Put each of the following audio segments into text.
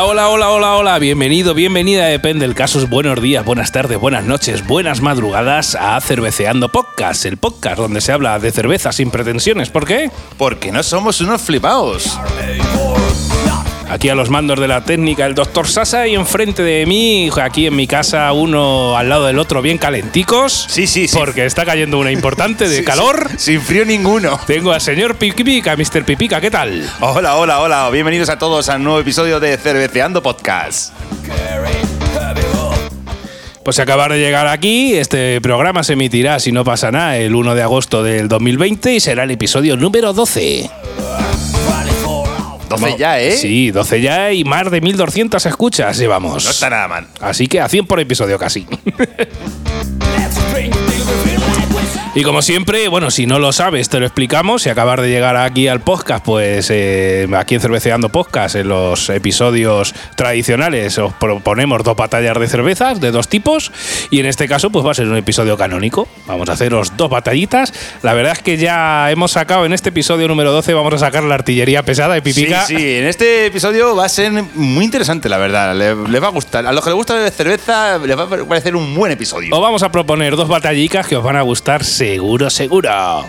Hola, hola, hola, hola, hola, bienvenido, bienvenida, depende del caso. Buenos días, buenas tardes, buenas noches, buenas madrugadas a Cerveceando Podcast, el podcast donde se habla de cerveza sin pretensiones. ¿Por qué? Porque no somos unos flipaos. Aquí a los mandos de la técnica el doctor Sasa y enfrente de mí, aquí en mi casa, uno al lado del otro bien calenticos. Sí, sí, sí. Porque está cayendo una importante de Sí, calor. sí, Sin frío ninguno. Tengo al señor Pipica, Mr. Pipica, ¿qué tal? Hola, hola, hola. Bienvenidos a todos a un nuevo episodio de Cerveceando Podcast. Pues acabar de llegar aquí, este programa se emitirá, si no pasa nada, el 1 de agosto del 2020 y será el episodio número 12. 12 ya, ¿eh? Sí, 12 ya y más de 1200 escuchas llevamos. No está nada mal. Así que a 100 por episodio casi. Y como siempre, bueno, si no lo sabes, te lo explicamos. Si acabas de llegar aquí al podcast, pues eh, aquí en Cerveceando Podcast, en los episodios tradicionales, os proponemos dos batallas de cervezas de dos tipos. Y en este caso, pues va a ser un episodio canónico. Vamos a haceros dos batallitas. La verdad es que ya hemos sacado en este episodio número 12, vamos a sacar la artillería pesada de pipica. Sí, sí, en este episodio va a ser muy interesante, la verdad. Le, le va a gustar. A los que les gusta beber cerveza, les va a parecer un buen episodio. Os vamos a proponer dos batallicas que os van a gustar seguro, seguro.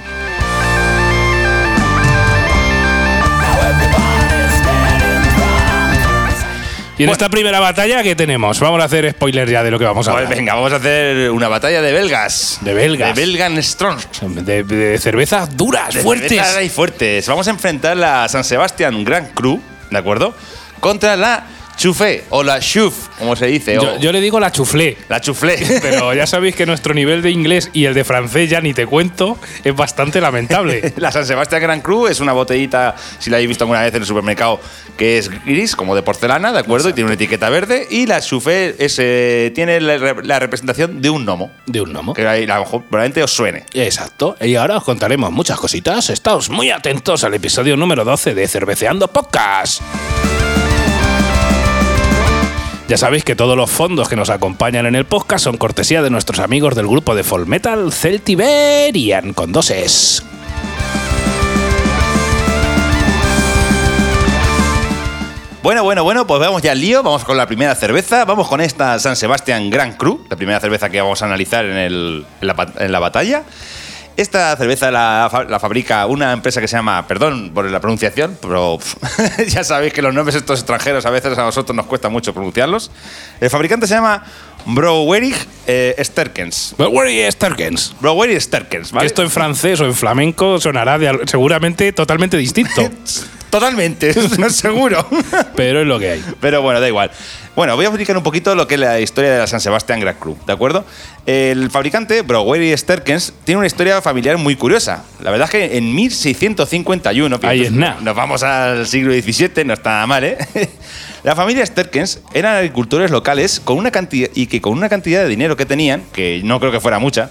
Y en esta primera batalla, ¿qué tenemos? Vamos a hacer spoiler ya de lo que vamos a Pues hablar. venga, vamos a hacer una batalla de belgas. De belgas. De Belgan Strong. De, de cervezas duras, De fuertes. cervezas y fuertes. Vamos a enfrentar la San Sebastián Grand Cru, ¿de acuerdo? Contra la Chufé o la Chuf, como se dice. Yo, le digo la chuflé. la Chuflé. Pero ya sabéis que nuestro nivel de inglés y el de francés, ya ni te cuento, es bastante lamentable. La San Sebastián Grand Cru es una botellita, si la habéis visto alguna vez en el supermercado, que es gris, como de porcelana, ¿de acuerdo? Y tiene una etiqueta verde. Y la Chufé es, eh, tiene la representación de un gnomo. De un gnomo. Que ahí, a lo mejor probablemente os suene. Exacto. Y ahora os contaremos muchas cositas. Estáos muy atentos al episodio número 12 de Cerveceando Podcast. Ya sabéis que todos los fondos que nos acompañan en el podcast son cortesía de nuestros amigos del grupo de Folk Metal Celtiberian con dos es. Bueno, bueno, bueno, pues vamos ya al lío. Vamos con la primera cerveza. Vamos con esta San Sebastián Grand Cru, la primera cerveza que vamos a analizar en, el- en la batalla. Esta cerveza la, la fabrica una empresa que se llama, perdón por la pronunciación, pero pf, ya sabéis que los nombres estos extranjeros a veces a nosotros nos cuesta mucho pronunciarlos. El fabricante se llama Brouwerig eh, Sterkens. Is Sterkens? Brouwerig Sterkens, ¿vale? Esto en francés o en flamenco sonará de seguramente totalmente distinto, Totalmente, seguro. pero es lo que hay. Pero bueno, da igual. Bueno, voy a explicar un poquito lo que es la historia de la San Sebastián Grand Cru, ¿de acuerdo? El fabricante, Brouwery Sterkens, tiene una historia familiar muy curiosa. La verdad es que en 1651, Ahí es nada. nos vamos al siglo XVII, no está nada mal, ¿eh? La familia Sterkens eran agricultores locales con una cantidad, y que con una cantidad de dinero que tenían, que no creo que fuera mucha,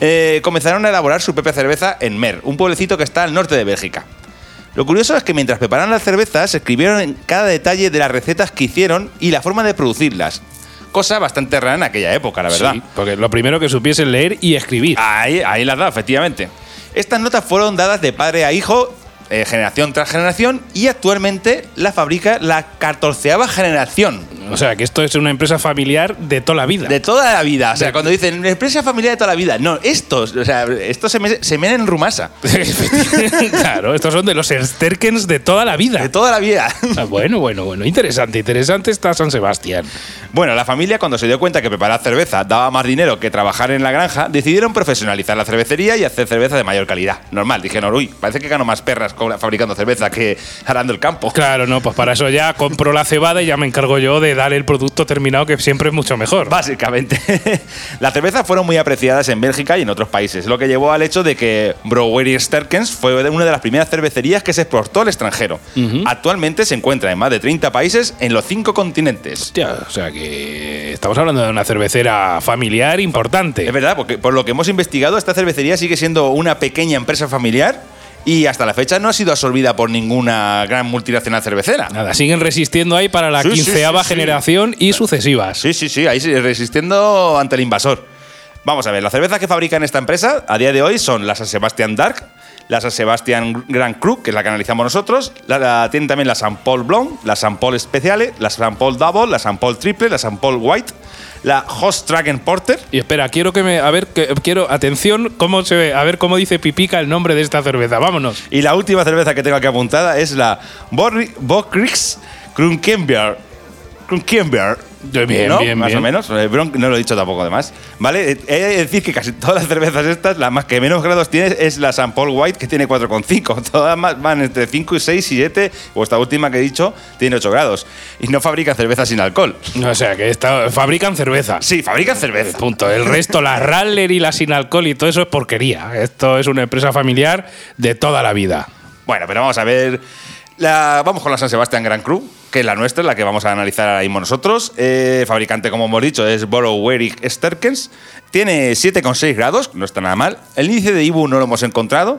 eh, comenzaron a elaborar su propia cerveza en Mer, un pueblecito que está al norte de Bélgica. Lo curioso es que mientras preparaban las cervezas, escribieron en cada detalle de las recetas que hicieron y la forma de producirlas. Cosa bastante rara en aquella época, la verdad. Sí, porque lo primero que supiesen leer y escribir. Ahí, ahí las da, efectivamente. Estas notas fueron dadas de padre a hijo, eh, generación tras generación, y actualmente la fabrica la catorceava generación. O sea, que esto es una empresa familiar de toda la vida. De toda la vida. O sea, cuando dicen empresa familiar de toda la vida. No, estos, o sea, estos se, me- se menen en Rumasa. claro, estos son de los Sterkens de toda la vida. De toda la vida. Ah, bueno, bueno, bueno. Interesante, interesante está San Sebastián. Bueno, la familia, cuando se dio cuenta que preparar cerveza daba más dinero que trabajar en la granja, decidieron profesionalizar la cervecería y hacer cerveza de mayor calidad. Normal, dijeron, uy, parece que gano más perras fabricando cerveza que arando el campo. Claro, no, pues para eso ya compro la cebada y ya me encargo yo de dar el producto terminado, que siempre es mucho mejor. Básicamente. Las cervezas fueron muy apreciadas en Bélgica y en otros países, lo que llevó al hecho de que Brouwery Sterkens fue una de las primeras cervecerías que se exportó al extranjero. Actualmente se encuentra en más de 30 países en los cinco continentes. Hostia, o sea que estamos hablando de una cervecera familiar importante. Es verdad, porque por lo que hemos investigado, esta cervecería sigue siendo una pequeña empresa familiar y hasta la fecha no ha sido absorbida por ninguna gran multinacional cervecera. Nada, siguen resistiendo ahí para la Sí, quinceava sí, sí. generación y sucesivas. Sí, sí, sí, ahí resistiendo ante el invasor. Vamos a ver, las cervezas que fabrican esta empresa a día de hoy son la San Sebastian Dark, la San Sebastian Grand Cru, que es la que analizamos nosotros, la, la- tienen también la San Paul Blonde, la San Paul Speciale, la San Paul Double, la San Paul Triple, la San Paul White, la Host Dragon Porter. Y espera, quiero que me. A ver, que, quiero. Atención, cómo se ve. A ver cómo dice Pipica el nombre de esta cerveza. Vámonos. Y la última cerveza que tengo aquí apuntada es la Bokrix Krunkenbier. Bien, ¿no? bien, Más bien. o menos. Eh, Bron- no lo he dicho tampoco además. ¿Vale? Eh, He de decir que casi todas las cervezas estas, la más que menos grados tiene es la San Paul White, que tiene 4,5. Todas más van entre 5 y 6 y 7. O esta última que he dicho tiene 8 grados. Y no fabrican cerveza sin alcohol. O sea, que esta- fabrican cerveza. Sí, fabrican cerveza. Punto. El resto, la Raller y la sin alcohol y todo eso es porquería. Esto es una empresa familiar de toda la vida. Bueno, pero vamos a ver. La, vamos con la San Sebastián Grand Cru, que es la nuestra, la que vamos a analizar ahora mismo nosotros. Eh, fabricante, como hemos dicho, es Borough Sterkens. Tiene 7,6 grados, no está nada mal. El índice de IBU no lo hemos encontrado.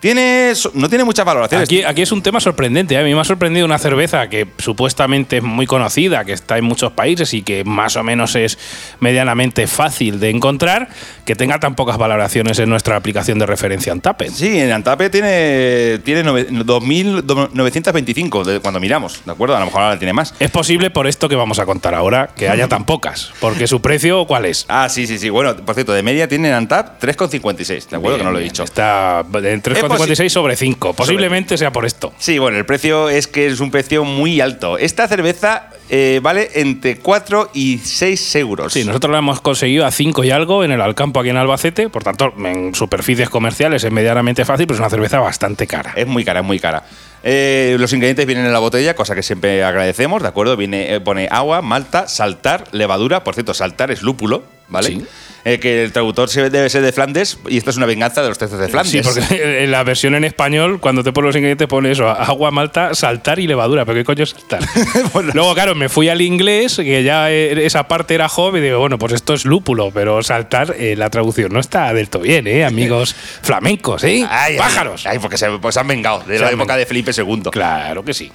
Tiene, no tiene muchas valoraciones. Aquí, aquí es un tema sorprendente. ¿eh? A mí me ha sorprendido una cerveza que supuestamente es muy conocida, que está en muchos países y que más o menos es medianamente fácil de encontrar, que tenga tan pocas valoraciones en nuestra aplicación de referencia Antapen. Sí, en Antape tiene, tiene nove- 2.925 de cuando miramos, ¿de acuerdo? A lo mejor ahora tiene más. Es posible por esto que vamos a contar ahora, que haya tan pocas, porque su precio, ¿cuál es? Ah, sí, sí, sí. Bueno, por cierto, de media tiene en Antap 3,56, ¿de acuerdo? que no lo he dicho. Está en 3,56 sobre 5. Posiblemente sea por esto. Sí, bueno, el precio es que es un precio muy alto. Esta cerveza eh, vale entre 4 y 6 euros. Sí, nosotros la hemos conseguido a 5 y algo en el Alcampo aquí en Albacete, por tanto, en superficies comerciales es medianamente fácil, pero es una cerveza bastante cara. Es muy cara, es muy cara. Eh, los ingredientes vienen en la botella, cosa que siempre agradecemos, ¿de acuerdo? Viene, eh, pone agua, malta, saltar, levadura. Por cierto, saltar es lúpulo, ¿vale? Sí. Eh, que el traductor se- debe ser de Flandes y esto es una venganza de los textos de Flandes. Sí, porque en la versión en español, cuando te pones los ingredientes, pone eso: agua, malta, saltar y levadura. ¿Pero qué coño es saltar? Bueno. Luego, claro, me fui al inglés, que ya eh, esa parte era joven, y digo, bueno, pues esto es lúpulo, pero saltar, eh, la traducción no está del todo bien, ¿eh? Amigos flamencos, ¿eh? Ay, ay, Pájaros. Ay, porque se, pues se han vengado de Se la han época vengado. de Felipe II. Claro que sí.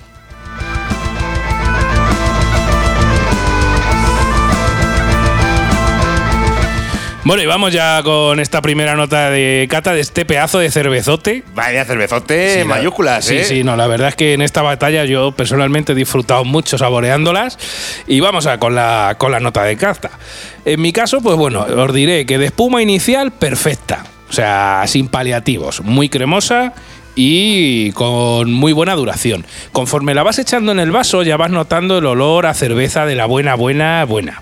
Bueno, y vamos ya con esta primera nota de cata de este pedazo de cervezote. Vaya cervezote Sí, la- mayúsculas, Sí, ¿eh? sí, no, la verdad es que en esta batalla yo personalmente he disfrutado mucho saboreándolas. Y vamos a con la, con la nota de cata. En mi caso, pues bueno, os diré que de espuma inicial, perfecta. O sea, sin paliativos. Muy cremosa y con muy buena duración. Conforme la vas echando en el vaso, ya vas notando el olor a cerveza de la buena, buena, buena.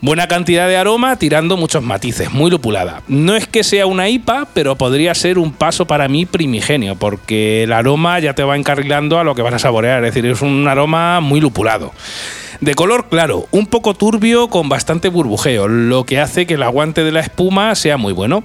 Buena cantidad de aroma, tirando muchos matices, muy lupulada. No es que sea una IPA, pero podría ser un paso para mí primigenio, porque el aroma ya te va encarrilando a lo que vas a saborear, es decir, es un aroma muy lupulado. De color claro, un poco turbio con bastante burbujeo, lo que hace que el aguante de la espuma sea muy bueno.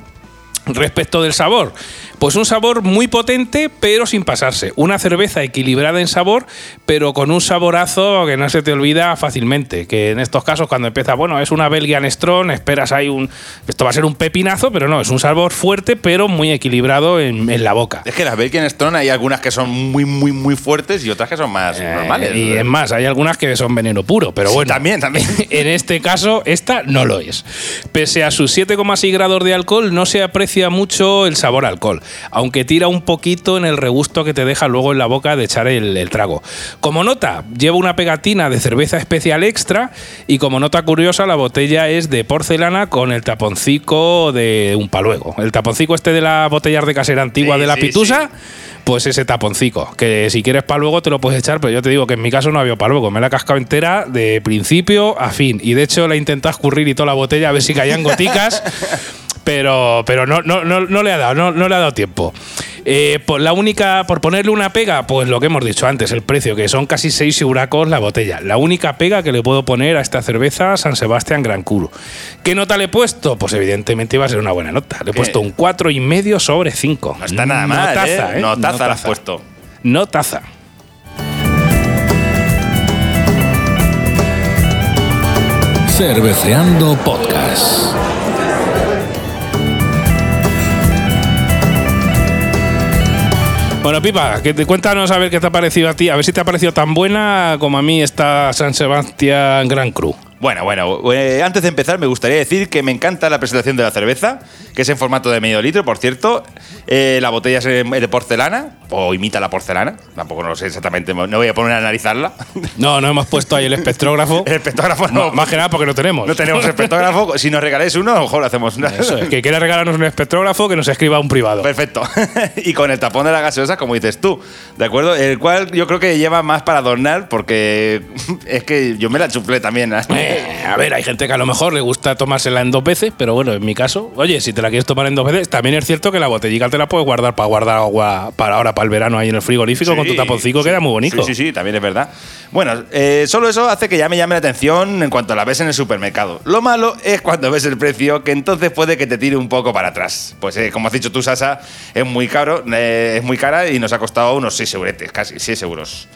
Respecto del sabor, pues un sabor muy potente, pero sin pasarse. Una cerveza equilibrada en sabor, pero con un saborazo que no se te olvida fácilmente. Que en estos casos, cuando empieza, bueno, es una Belgian Strong, esperas ahí un. Esto va a ser un pepinazo, pero no, es un sabor fuerte, pero muy equilibrado en, en la boca. Es que las Bacon Stone hay algunas que son muy, muy, muy fuertes y otras que son más Eh, normales. y es más, hay algunas que son veneno puro, pero Sí, bueno. también, también. En este caso, esta no lo es. Pese a sus 7,6 grados de alcohol, no se aprecia mucho el sabor a alcohol, aunque tira un poquito en el regusto que te deja luego en la boca de echar el, el trago. Como nota, lleva una pegatina de cerveza especial extra y como nota curiosa, la botella es de porcelana con el taponcico de un paluego. El taponcico este de la botella de casera antigua Sí, de la sí, pitusa. Pues ese taponcico, que si quieres para luego te lo puedes echar, pero yo te digo que en mi caso no había para luego, me la he cascado entera de principio a fin. Y de hecho la he intentado escurrir y toda la botella a ver si caían goticas, pero, pero no, no, no, no le ha dado, no, no le ha dado tiempo. Eh, por la única, por ponerle una pega, pues lo que hemos dicho antes, el precio, que son casi 6 euracos la botella. La única pega que le puedo poner a esta cerveza San Sebastián Gran Cru. ¿Qué nota le he puesto? Pues evidentemente iba a ser una buena nota. Le he ¿Qué? puesto un 4,5 sobre 5. No está nada mal, Notaza, ¿eh? ¿eh? Notaza le has puesto. No taza. Cerveceando Podcast. Bueno, Pipa, que te, cuéntanos a ver qué te ha parecido a ti. A ver si te ha parecido tan buena como a mí esta San Sebastián Gran Cru. Bueno, bueno, eh, antes de empezar me gustaría decir que me encanta la presentación de la cerveza, que es en formato de medio litro, por cierto. Eh, la botella es de porcelana, o imita la porcelana, tampoco no lo sé exactamente, no voy a poner a analizarla. No, no hemos puesto ahí el espectrógrafo. El espectógrafo no, más que nada porque no tenemos. no tenemos espectógrafo. Si nos regaláis uno, a lo mejor lo hacemos. Eso es, que quiera regalarnos un espectrógrafo que nos escriba un privado. Perfecto. y con el tapón de la gaseosa, como dices tú, ¿de acuerdo? El cual yo creo que lleva más para adornar, porque es que yo me la chuflé también. Eh, a ver, hay gente que a lo mejor le gusta tomársela en dos veces, pero bueno, en mi caso, oye, si te la quieres tomar en dos veces, también es cierto que la botellica te la puedes guardar para guardar agua para ahora, para el verano ahí en el frigorífico con tu Sí, taponcico, sí. queda muy bonito. Sí, sí, sí, también es verdad. Bueno, eh, solo eso hace que ya me llame la atención en cuanto la ves en el supermercado. Lo malo es cuando ves el precio, que entonces puede que te tire un poco para atrás. Pues eh, como has dicho tú, Sasa, es muy caro, eh, es muy cara y nos ha costado unos 6 euretes, casi 6 euros.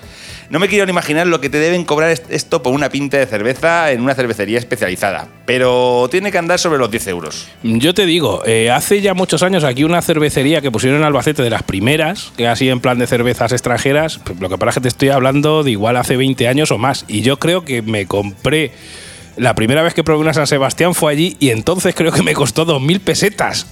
No me quiero ni imaginar lo que te deben cobrar est- esto por una pinta de cerveza en una cervecería especializada, pero tiene que andar sobre los 10 euros. Yo te digo, eh, hace ya muchos años aquí una cervecería que pusieron en Albacete de las primeras, que así en plan de cervezas extranjeras, pues lo que pasa es que te estoy hablando de igual hace 20 años o más. Y yo creo que me compré, la primera vez que probé una San Sebastián fue allí y entonces creo que me costó 2.000 pesetas.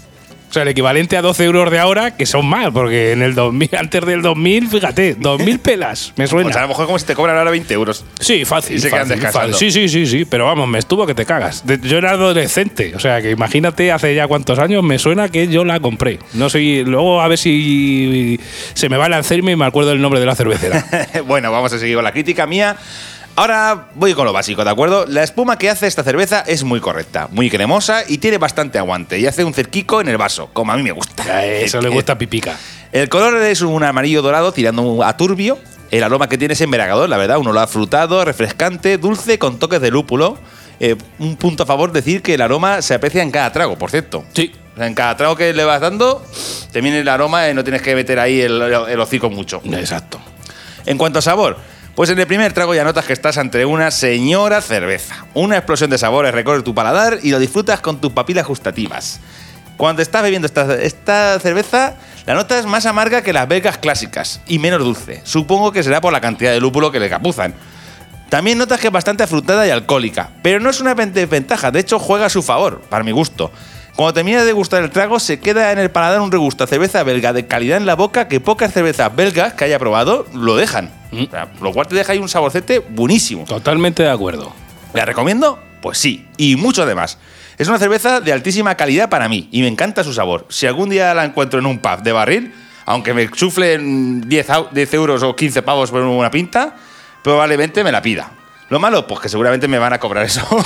O sea, el equivalente a 12 euros de ahora, que son más, porque en el 2000, antes del 2000, fíjate, 2.000 pelas, me suena. O sea, a lo mejor como si te cobran ahora 20 euros. Sí, fácil. Y se quedan fácil, descansando. fácil. Sí, sí, sí, sí. Pero vamos, me estuvo que te cagas. Yo era adolescente. O sea, que imagínate hace ya cuántos años me suena que yo la compré. No sé, luego a ver si se me va el Alzheimer y me acuerdo el nombre de la cervecera. bueno, vamos a seguir con la crítica mía. Ahora voy con lo básico, ¿de acuerdo? La espuma que hace esta cerveza es muy correcta, muy cremosa y tiene bastante aguante. Y hace un cerquico en el vaso, como a mí me gusta. A Eso le gusta a Pipica. El color es un amarillo dorado tirando a turbio. El aroma que tiene es embriagador, la verdad. Un olor frutado, refrescante, dulce, con toques de lúpulo. Eh, un punto a favor, decir que el aroma se aprecia en cada trago, por cierto. Sí. O sea, en cada trago que le vas dando, te viene el aroma y no tienes que meter ahí el, el hocico mucho. Exacto. En cuanto a sabor, pues en el primer trago ya notas que estás ante una señora cerveza. Una explosión de sabores recorre tu paladar y lo disfrutas con tus papilas gustativas. Cuando estás bebiendo esta, esta cerveza, la nota es más amarga que las belgas clásicas y menos dulce. Supongo que será por la cantidad de lúpulo que le capuzan. También notas que es bastante afrutada y alcohólica, pero no es una ven- desventaja, de hecho juega a su favor, para mi gusto. Cuando termina de gustar el trago, se queda en el paladar un regusto a cerveza belga de calidad en la boca que pocas cervezas belgas que haya probado lo dejan. O sea, lo cual te deja ahí un saborcete buenísimo. Totalmente de acuerdo. ¿La recomiendo? Pues sí, y mucho además. Es una cerveza de altísima calidad para mí y me encanta su sabor. Si algún día la encuentro en un pub de barril, aunque me chuflen 10, au- 10 euros o 15 pavos por una pinta, probablemente me la pida. Lo malo, pues que seguramente me van a cobrar eso.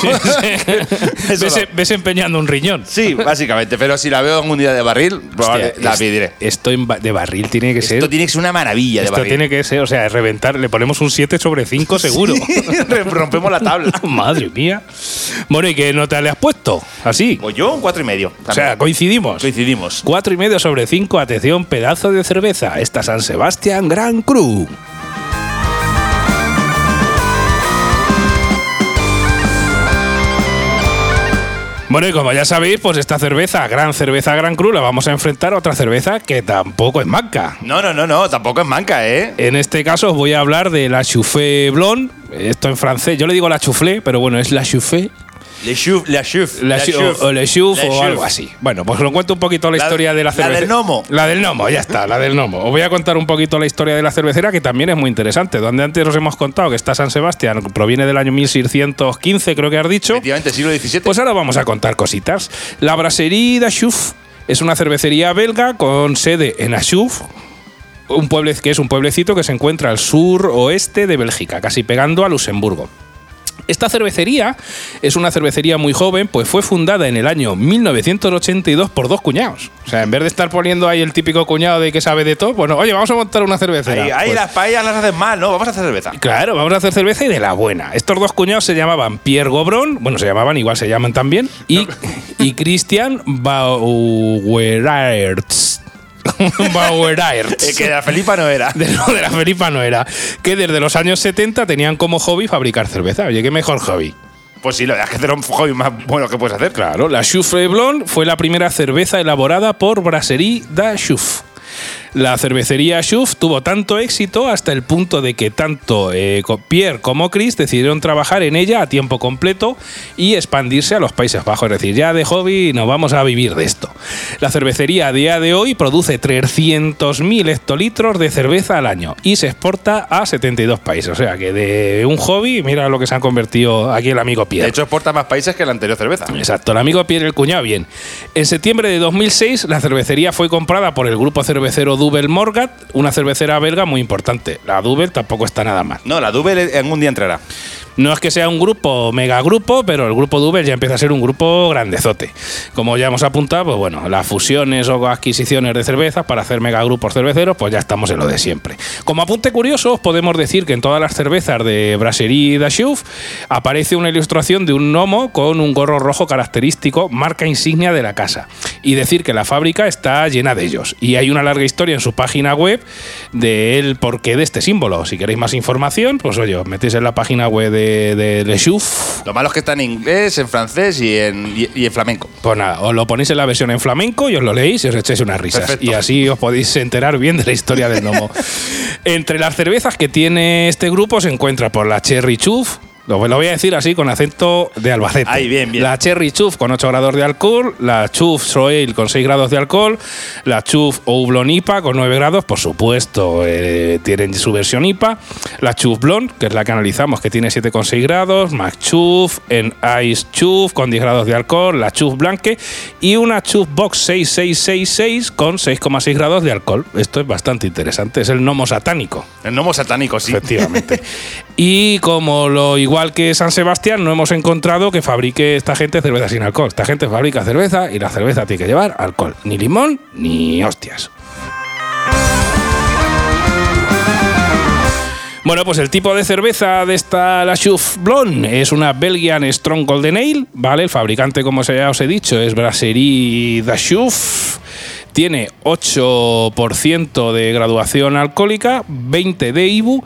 Eso ves, no. ves empeñando un riñón. Sí, básicamente, pero si la veo algún día de barril, Hostia, la pediré. Esto de barril tiene que ser. Esto tiene que ser una maravilla de Esto barril. tiene que ser, o sea, reventar. Le ponemos un 7 sobre 5 seguro. Rompemos la tabla. Madre mía. Bueno, ¿y qué nota le has puesto? Así. Pues yo un cuatro y medio. O sea, coincidimos. coincidimos. Cuatro y medio sobre 5, atención, pedazo de cerveza. Esta San Sebastián Gran Cru. Bueno, y como ya sabéis, pues esta cerveza, gran cerveza Gran Cru, la vamos a enfrentar a otra cerveza que tampoco es manca. No, no, no, no, tampoco es manca, ¿eh? En este caso os voy a hablar de la Chouffé Blonde. Esto en francés, yo le digo la Choufflé, pero bueno, es la Chouffé. Le chouf, la chouf. La chouf. o, le chouf La o chouf. algo así. Bueno, pues os cuento un poquito la, La- historia de la la cerveza. del gnomo. La del gnomo, ya está, la del gnomo. Os voy a contar un poquito la historia de la cervecera, que también es muy interesante. Donde antes os hemos contado que está San Sebastián, proviene del año 1615, creo que has dicho. Efectivamente, siglo XVII. Pues ahora vamos a contar cositas. La Brasserie d'Achouf es una cervecería belga con sede en Achouf, un pueble, que es un pueblecito que se encuentra al sur oeste de Bélgica, casi pegando a Luxemburgo. Esta cervecería es una cervecería muy joven, pues fue fundada en el año 1982 por dos cuñados. O sea, en vez de estar poniendo ahí el típico cuñado de que sabe de todo, bueno, oye, vamos a montar una cervecera. Ahí, ahí Pues, las paellas las hacen mal, ¿no? Vamos a hacer cerveza. Claro, vamos a hacer cerveza y de la buena. Estos dos cuñados se llamaban Pierre Gobrón, bueno, se llamaban, igual se llaman también, y, y Christian Bauerertz. Bauerertz. Eh, que la Felipa no era. De, de la Felipa no era. Que desde los años 70 tenían como hobby fabricar cerveza. Oye, qué mejor hobby. Pues sí, la verdad es que hacer un hobby más bueno que puedes hacer. Claro, la Choufle Blonde fue la primera cerveza elaborada por Brasserie da Chouf. La cervecería Chouf tuvo tanto éxito hasta el punto de que tanto eh, Pierre como Chris decidieron trabajar en ella a tiempo completo y expandirse a los Países Bajos. Es decir, ya de hobby nos vamos a vivir de esto. La cervecería a día de hoy produce 300.000 hectolitros de cerveza al año y se exporta a 72 países. O sea que de un hobby, mira lo que se han convertido aquí el amigo Pierre. De hecho, exporta más países que la anterior cerveza. Exacto, el amigo Pierre el cuñado, bien. En septiembre de 2006, la cervecería fue comprada por el grupo cervecero Double Morgat, una cervecera belga muy importante. La Double tampoco está nada mal. No, la Double en un día entrará. No es que sea un grupo mega grupo, pero el grupo Double ya empieza a ser un grupo grandezote. Como ya hemos apuntado, pues bueno, las fusiones o adquisiciones de cervezas para hacer megagrupos cerveceros, pues ya estamos en lo de siempre. Como apunte curioso, os podemos decir que en todas las cervezas de Brasserie Dachouf aparece una ilustración de un gnomo con un gorro rojo característico, marca insignia de la casa. Y decir que la fábrica está llena de ellos. Y hay una larga historia en su página web del porqué de este símbolo. Si queréis más información, pues oye, os metéis en la página web de, de Le Chouf Lo malo es que está en inglés, en francés y en, y, y en flamenco. Pues nada, os lo ponéis en la versión en flamenco y os lo leéis y os echáis unas risas. Perfecto. Y así os podéis enterar bien de la historia del gnomo. Entre las cervezas que tiene este grupo se encuentra por la Cherry Chuf. Lo, lo voy a decir así con acento de Albacete. Ahí, bien, bien. La Cherry Chuf con 8 grados de alcohol, la Chuf Soel con 6 grados de alcohol, la Chuf Oublon IPA con 9 grados, por supuesto, eh, tienen su versión IPA, la Chuf Blonde, que es la que analizamos, que tiene 7,6 grados, Mac Chuf, en Ice Chuf con 10 grados de alcohol, la Chuf Blanque y una Chuf Box 6666 con 6,6 grados de alcohol. Esto es bastante interesante, es el gnomo satánico. El gnomo satánico, sí. Efectivamente. y como lo igual que San Sebastián, no hemos encontrado que fabrique esta gente cerveza sin alcohol. Esta gente fabrica cerveza y la cerveza tiene que llevar alcohol. Ni limón ni hostias. Bueno, pues el tipo de cerveza de esta La Chouf Blonde es una Belgian Strong Golden Ale, ¿vale? El fabricante, como ya os he dicho, es Brasserie Da Chouf. Tiene 8% de graduación alcohólica, 20 de IBU.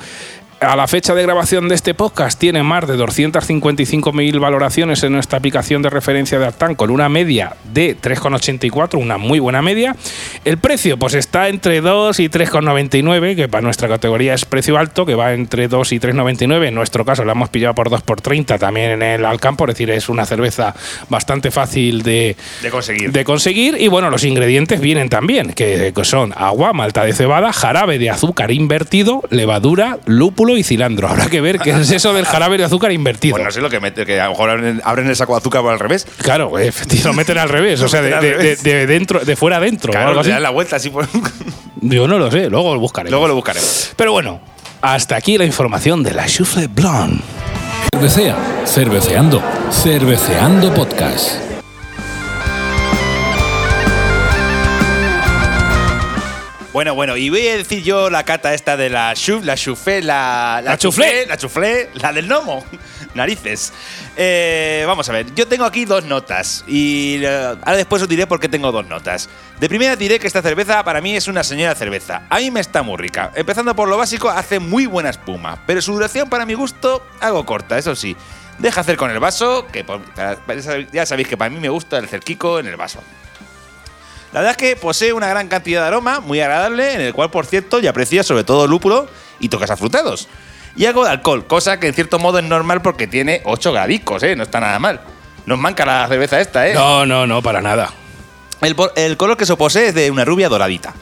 A la fecha de grabación de este podcast tiene más de 255.000 valoraciones en nuestra aplicación de referencia de Artan con una media de 3,84, una muy buena media. El precio pues está entre 2 y 3,99, que para nuestra categoría es precio alto, que va entre 2 y 3,99. En nuestro caso la hemos pillado por 2 por 30 también en el Alcampo, es decir, es una cerveza bastante fácil de, De conseguir. de conseguir. Y bueno, los ingredientes vienen también, que son agua, malta de cebada, jarabe de azúcar invertido, levadura, lúpulo y cilantro. Habrá que ver qué es eso del jarabe de azúcar invertido. Pues no sé lo que mete, que a lo mejor abren, abren el saco de azúcar por al revés. Claro, efectivamente, lo meten al revés, o sea, de, meten dentro, de fuera adentro. o Claro, le así. dan la vuelta así por. Yo no lo sé, luego lo buscaré. Luego lo buscaremos. Pero bueno, hasta aquí la información de la Choufle Blonde. Cervecea, cerveceando, cerveceando podcast. Bueno, bueno, y voy a decir yo la cata esta de la chuf, la chufé, la. La chuflé. La chuflé, la del gnomo. Narices. Eh, vamos a ver, yo tengo aquí dos notas. Y eh, ahora después os diré por qué tengo dos notas. De primera diré que esta cerveza para mí es una señora cerveza. A mí me está muy rica. Empezando por lo básico, hace muy buena espuma. Pero su duración para mi gusto, algo corta, eso sí. Deja hacer con el vaso, que por- ya sabéis que para mí me gusta el cerquico en el vaso. La verdad es que posee una gran cantidad de aroma, muy agradable, en el cual, por cierto, ya aprecia sobre todo lúpulo y toques afrutados. Y algo de alcohol, cosa que en cierto modo es normal porque tiene 8 gradicos, ¿eh? No está nada mal. Nos manca la cerveza esta, ¿eh? No, no, no, para nada. El, color que se posee es de una rubia doradita.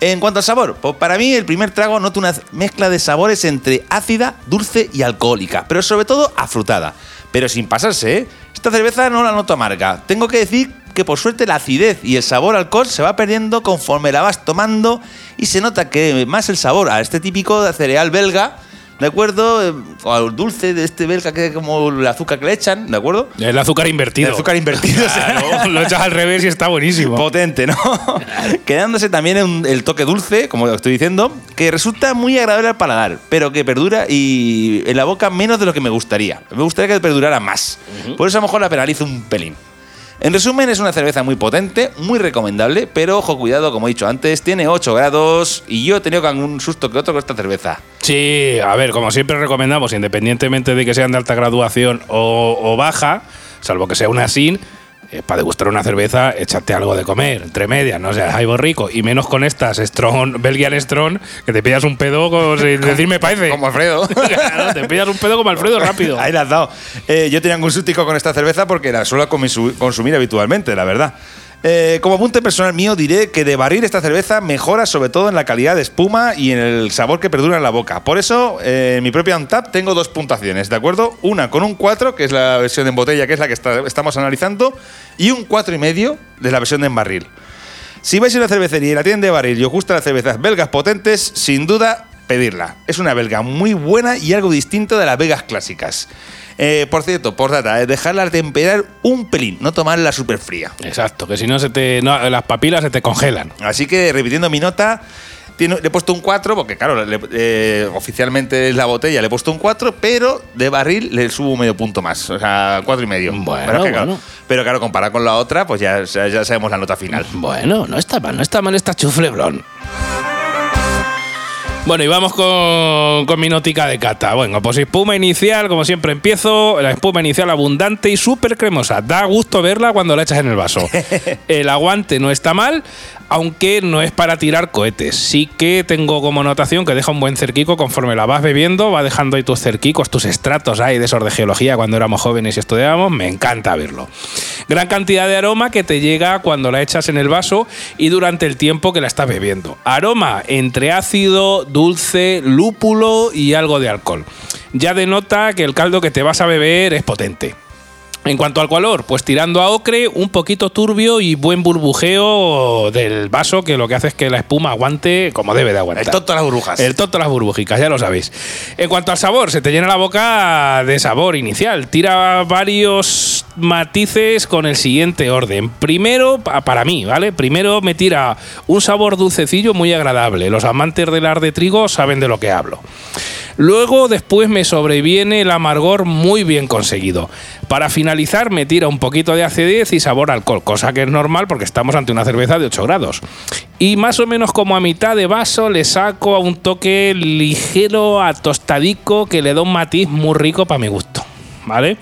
En cuanto al sabor, pues para mí el primer trago noto una mezcla de sabores entre ácida, dulce y alcohólica, pero sobre todo afrutada. Pero sin pasarse, ¿eh? Esta cerveza no la noto amarga. Tengo que decir que por suerte la acidez y el sabor alcohol se va perdiendo conforme la vas tomando y se nota que más el sabor a este típico de cereal belga ¿de acuerdo? Eh, O al dulce de este belga que es como el azúcar que le echan, ¿de acuerdo? El azúcar invertido. El azúcar invertido, o sea, Claro, lo echas al revés y está buenísimo. Potente, ¿no? Quedándose también en el toque dulce, como estoy diciendo, que resulta muy agradable al paladar, pero que perdura y en la boca menos de lo que me gustaría. Me gustaría que perdurara más. Por eso a lo mejor la penalizo un pelín. En resumen, es una cerveza muy potente, muy recomendable, pero ojo, cuidado, como he dicho antes, tiene 8 grados y yo he tenido algún susto que otro con esta cerveza. Sí, a ver, como siempre recomendamos, independientemente de que sean de alta graduación o, o baja, salvo que sea una sin, eh, para degustar una cerveza, échate algo de comer, entre medias, no seas algo rico. Y menos con estas Strong, Belgian Strong, que te pillas un pedo con, sin decir me parece. Como Alfredo. Claro, te pillas un pedo como Alfredo rápido. Ahí la has dado. Eh, yo tenía algún sustico con esta cerveza porque la suelo consu- consumir habitualmente, la verdad. Eh, como apunte personal mío diré que de barril esta cerveza mejora sobre todo en la calidad de espuma y en el sabor que perdura en la boca. Por eso, eh, en mi propia Untap tengo dos puntuaciones, ¿de acuerdo? Una con un 4, que es la versión en botella, que es la que estamos analizando, y un 4,5 de la versión en barril. Si vais a una cervecería y la tienen de barril y os gustan las cervezas belgas potentes, sin duda pedirla. Es una belga muy buena y algo distinto de las belgas clásicas. Eh, por cierto, por data, eh, dejarla temperar un pelín, no tomarla súper fría. Exacto, que si no se te. no, las papilas se te congelan. Así que, repitiendo mi nota, tiene- le he puesto un 4, porque claro, le- eh, oficialmente es la botella, le he puesto un 4, pero de barril le subo medio punto más, o sea, cuatro y medio. Bueno, pero, claro, pero claro, comparado con la otra, pues ya, ya ya sabemos la nota final. Bueno, no está mal, no está mal esta chufleblón. Bueno, y vamos con, con mi notica de cata. Bueno, pues espuma inicial, como siempre empiezo, la espuma inicial abundante y súper cremosa. Da gusto verla cuando la echas en el vaso. El aguante no está mal, aunque no es para tirar cohetes. Sí que tengo como notación que deja un buen cerquico conforme la vas bebiendo, va dejando ahí tus cerquicos, tus estratos ahí de esos de geología cuando éramos jóvenes y estudiábamos. Me encanta verlo. Gran cantidad de aroma que te llega cuando la echas en el vaso y durante el tiempo que la estás bebiendo. Aroma entre ácido, dulce, lúpulo y algo de alcohol. Ya denota que el caldo que te vas a beber es potente. En cuanto al color, pues tirando a ocre, un poquito turbio y buen burbujeo del vaso, que lo que hace es que la espuma aguante como debe de aguantar. El tonto de las burbujas. El tonto de las burbujicas, ya lo sabéis. En cuanto al sabor, se te llena la boca de sabor inicial. Tira varios matices con el siguiente orden. Primero, pa- para mí, ¿vale? Primero me tira un sabor dulcecillo muy agradable. Los amantes del ar de trigo saben de lo que hablo. Luego, después me sobreviene el amargor muy bien conseguido. Para finalizar, me tira un poquito de acidez y sabor alcohol, cosa que es normal porque estamos ante una cerveza de 8 grados. Y más o menos como a mitad de vaso le saco a un toque ligero a tostadico que le da un matiz muy rico para mi gusto. ¿Vale?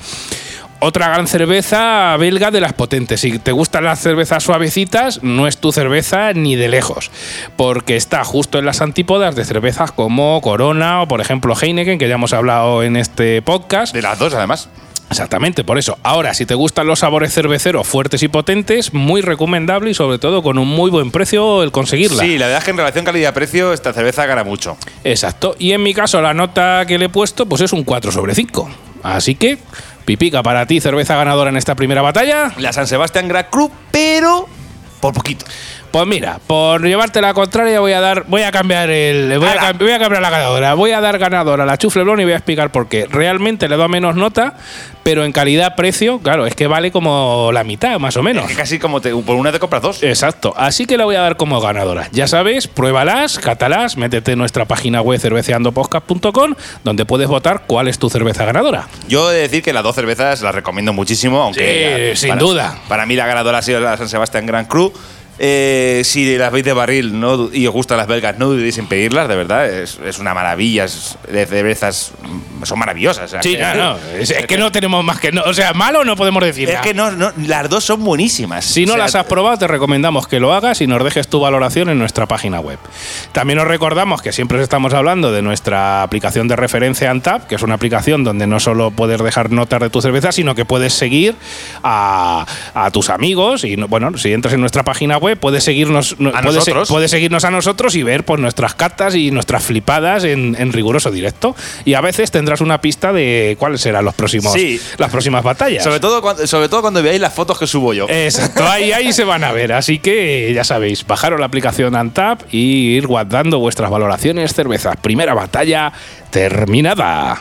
Otra gran cerveza belga de las potentes. Si te gustan las cervezas suavecitas, no es tu cerveza ni de lejos. Porque está justo en las antípodas de cervezas como Corona o, por ejemplo, Heineken, que ya hemos hablado en este podcast. De las dos, además. Exactamente, por eso. Ahora, si te gustan los sabores cerveceros fuertes y potentes, muy recomendable y sobre todo con un muy buen precio el conseguirla. Sí, la verdad es que en relación calidad-precio esta cerveza gana mucho. Exacto. Y en mi caso, la nota que le he puesto, pues es un 4 sobre 5. Así que, pipica para ti, cerveza ganadora en esta primera batalla. La San Sebastián Grand Cru, pero por poquito. Pues mira, por llevarte la contraria voy a dar, voy a cambiar el, voy a, cambiar la ganadora, voy a dar ganadora a la chufleblón y voy a explicar por qué. Realmente le doy menos nota, pero en calidad precio, claro, es que vale como la mitad más o menos. Es que casi como te, por una te compras dos. Exacto, así que la voy a dar como ganadora. Ya sabes, pruébalas, cátalas, métete en nuestra página web cerveceandopodcast.com, donde puedes votar cuál es tu cerveza ganadora. Yo he de decir que las dos cervezas las recomiendo muchísimo, aunque Sí, sin duda. Para mí la ganadora ha sido la San Sebastián Grand Cru. Eh, si las veis de barril no, y os gustan las belgas, no dudéis en pedirlas, de verdad. Es, es una maravilla. es- de cervezas son maravillosas. o sea, Sí, que- no, no, es, es que no tenemos más que no, o sea, malo no podemos decir. Es que no, no, las dos son buenísimas. Si no sea, las has probado, te recomendamos que lo hagas y nos dejes tu valoración en nuestra página web. También os recordamos que siempre os estamos hablando de nuestra aplicación de referencia Antap, que es una aplicación donde no solo puedes dejar notas de tu cerveza, sino que puedes seguir a, a tus amigos. Y no- bueno, si entras en nuestra página web, web, puedes seguirnos, no- A puedes, nosotros. puedes seguirnos a nosotros y ver pues, nuestras cartas y nuestras flipadas en, en riguroso directo. Y a veces tendrás una pista de cuáles serán los próximos, Sí. las próximas batallas. Sobre todo, cuando, sobre todo cuando veáis las fotos que subo yo. Exacto, ahí, ahí se van a ver. Así que ya sabéis, bajaros la aplicación Antap y ir guardando vuestras valoraciones cervezas. Primera batalla terminada.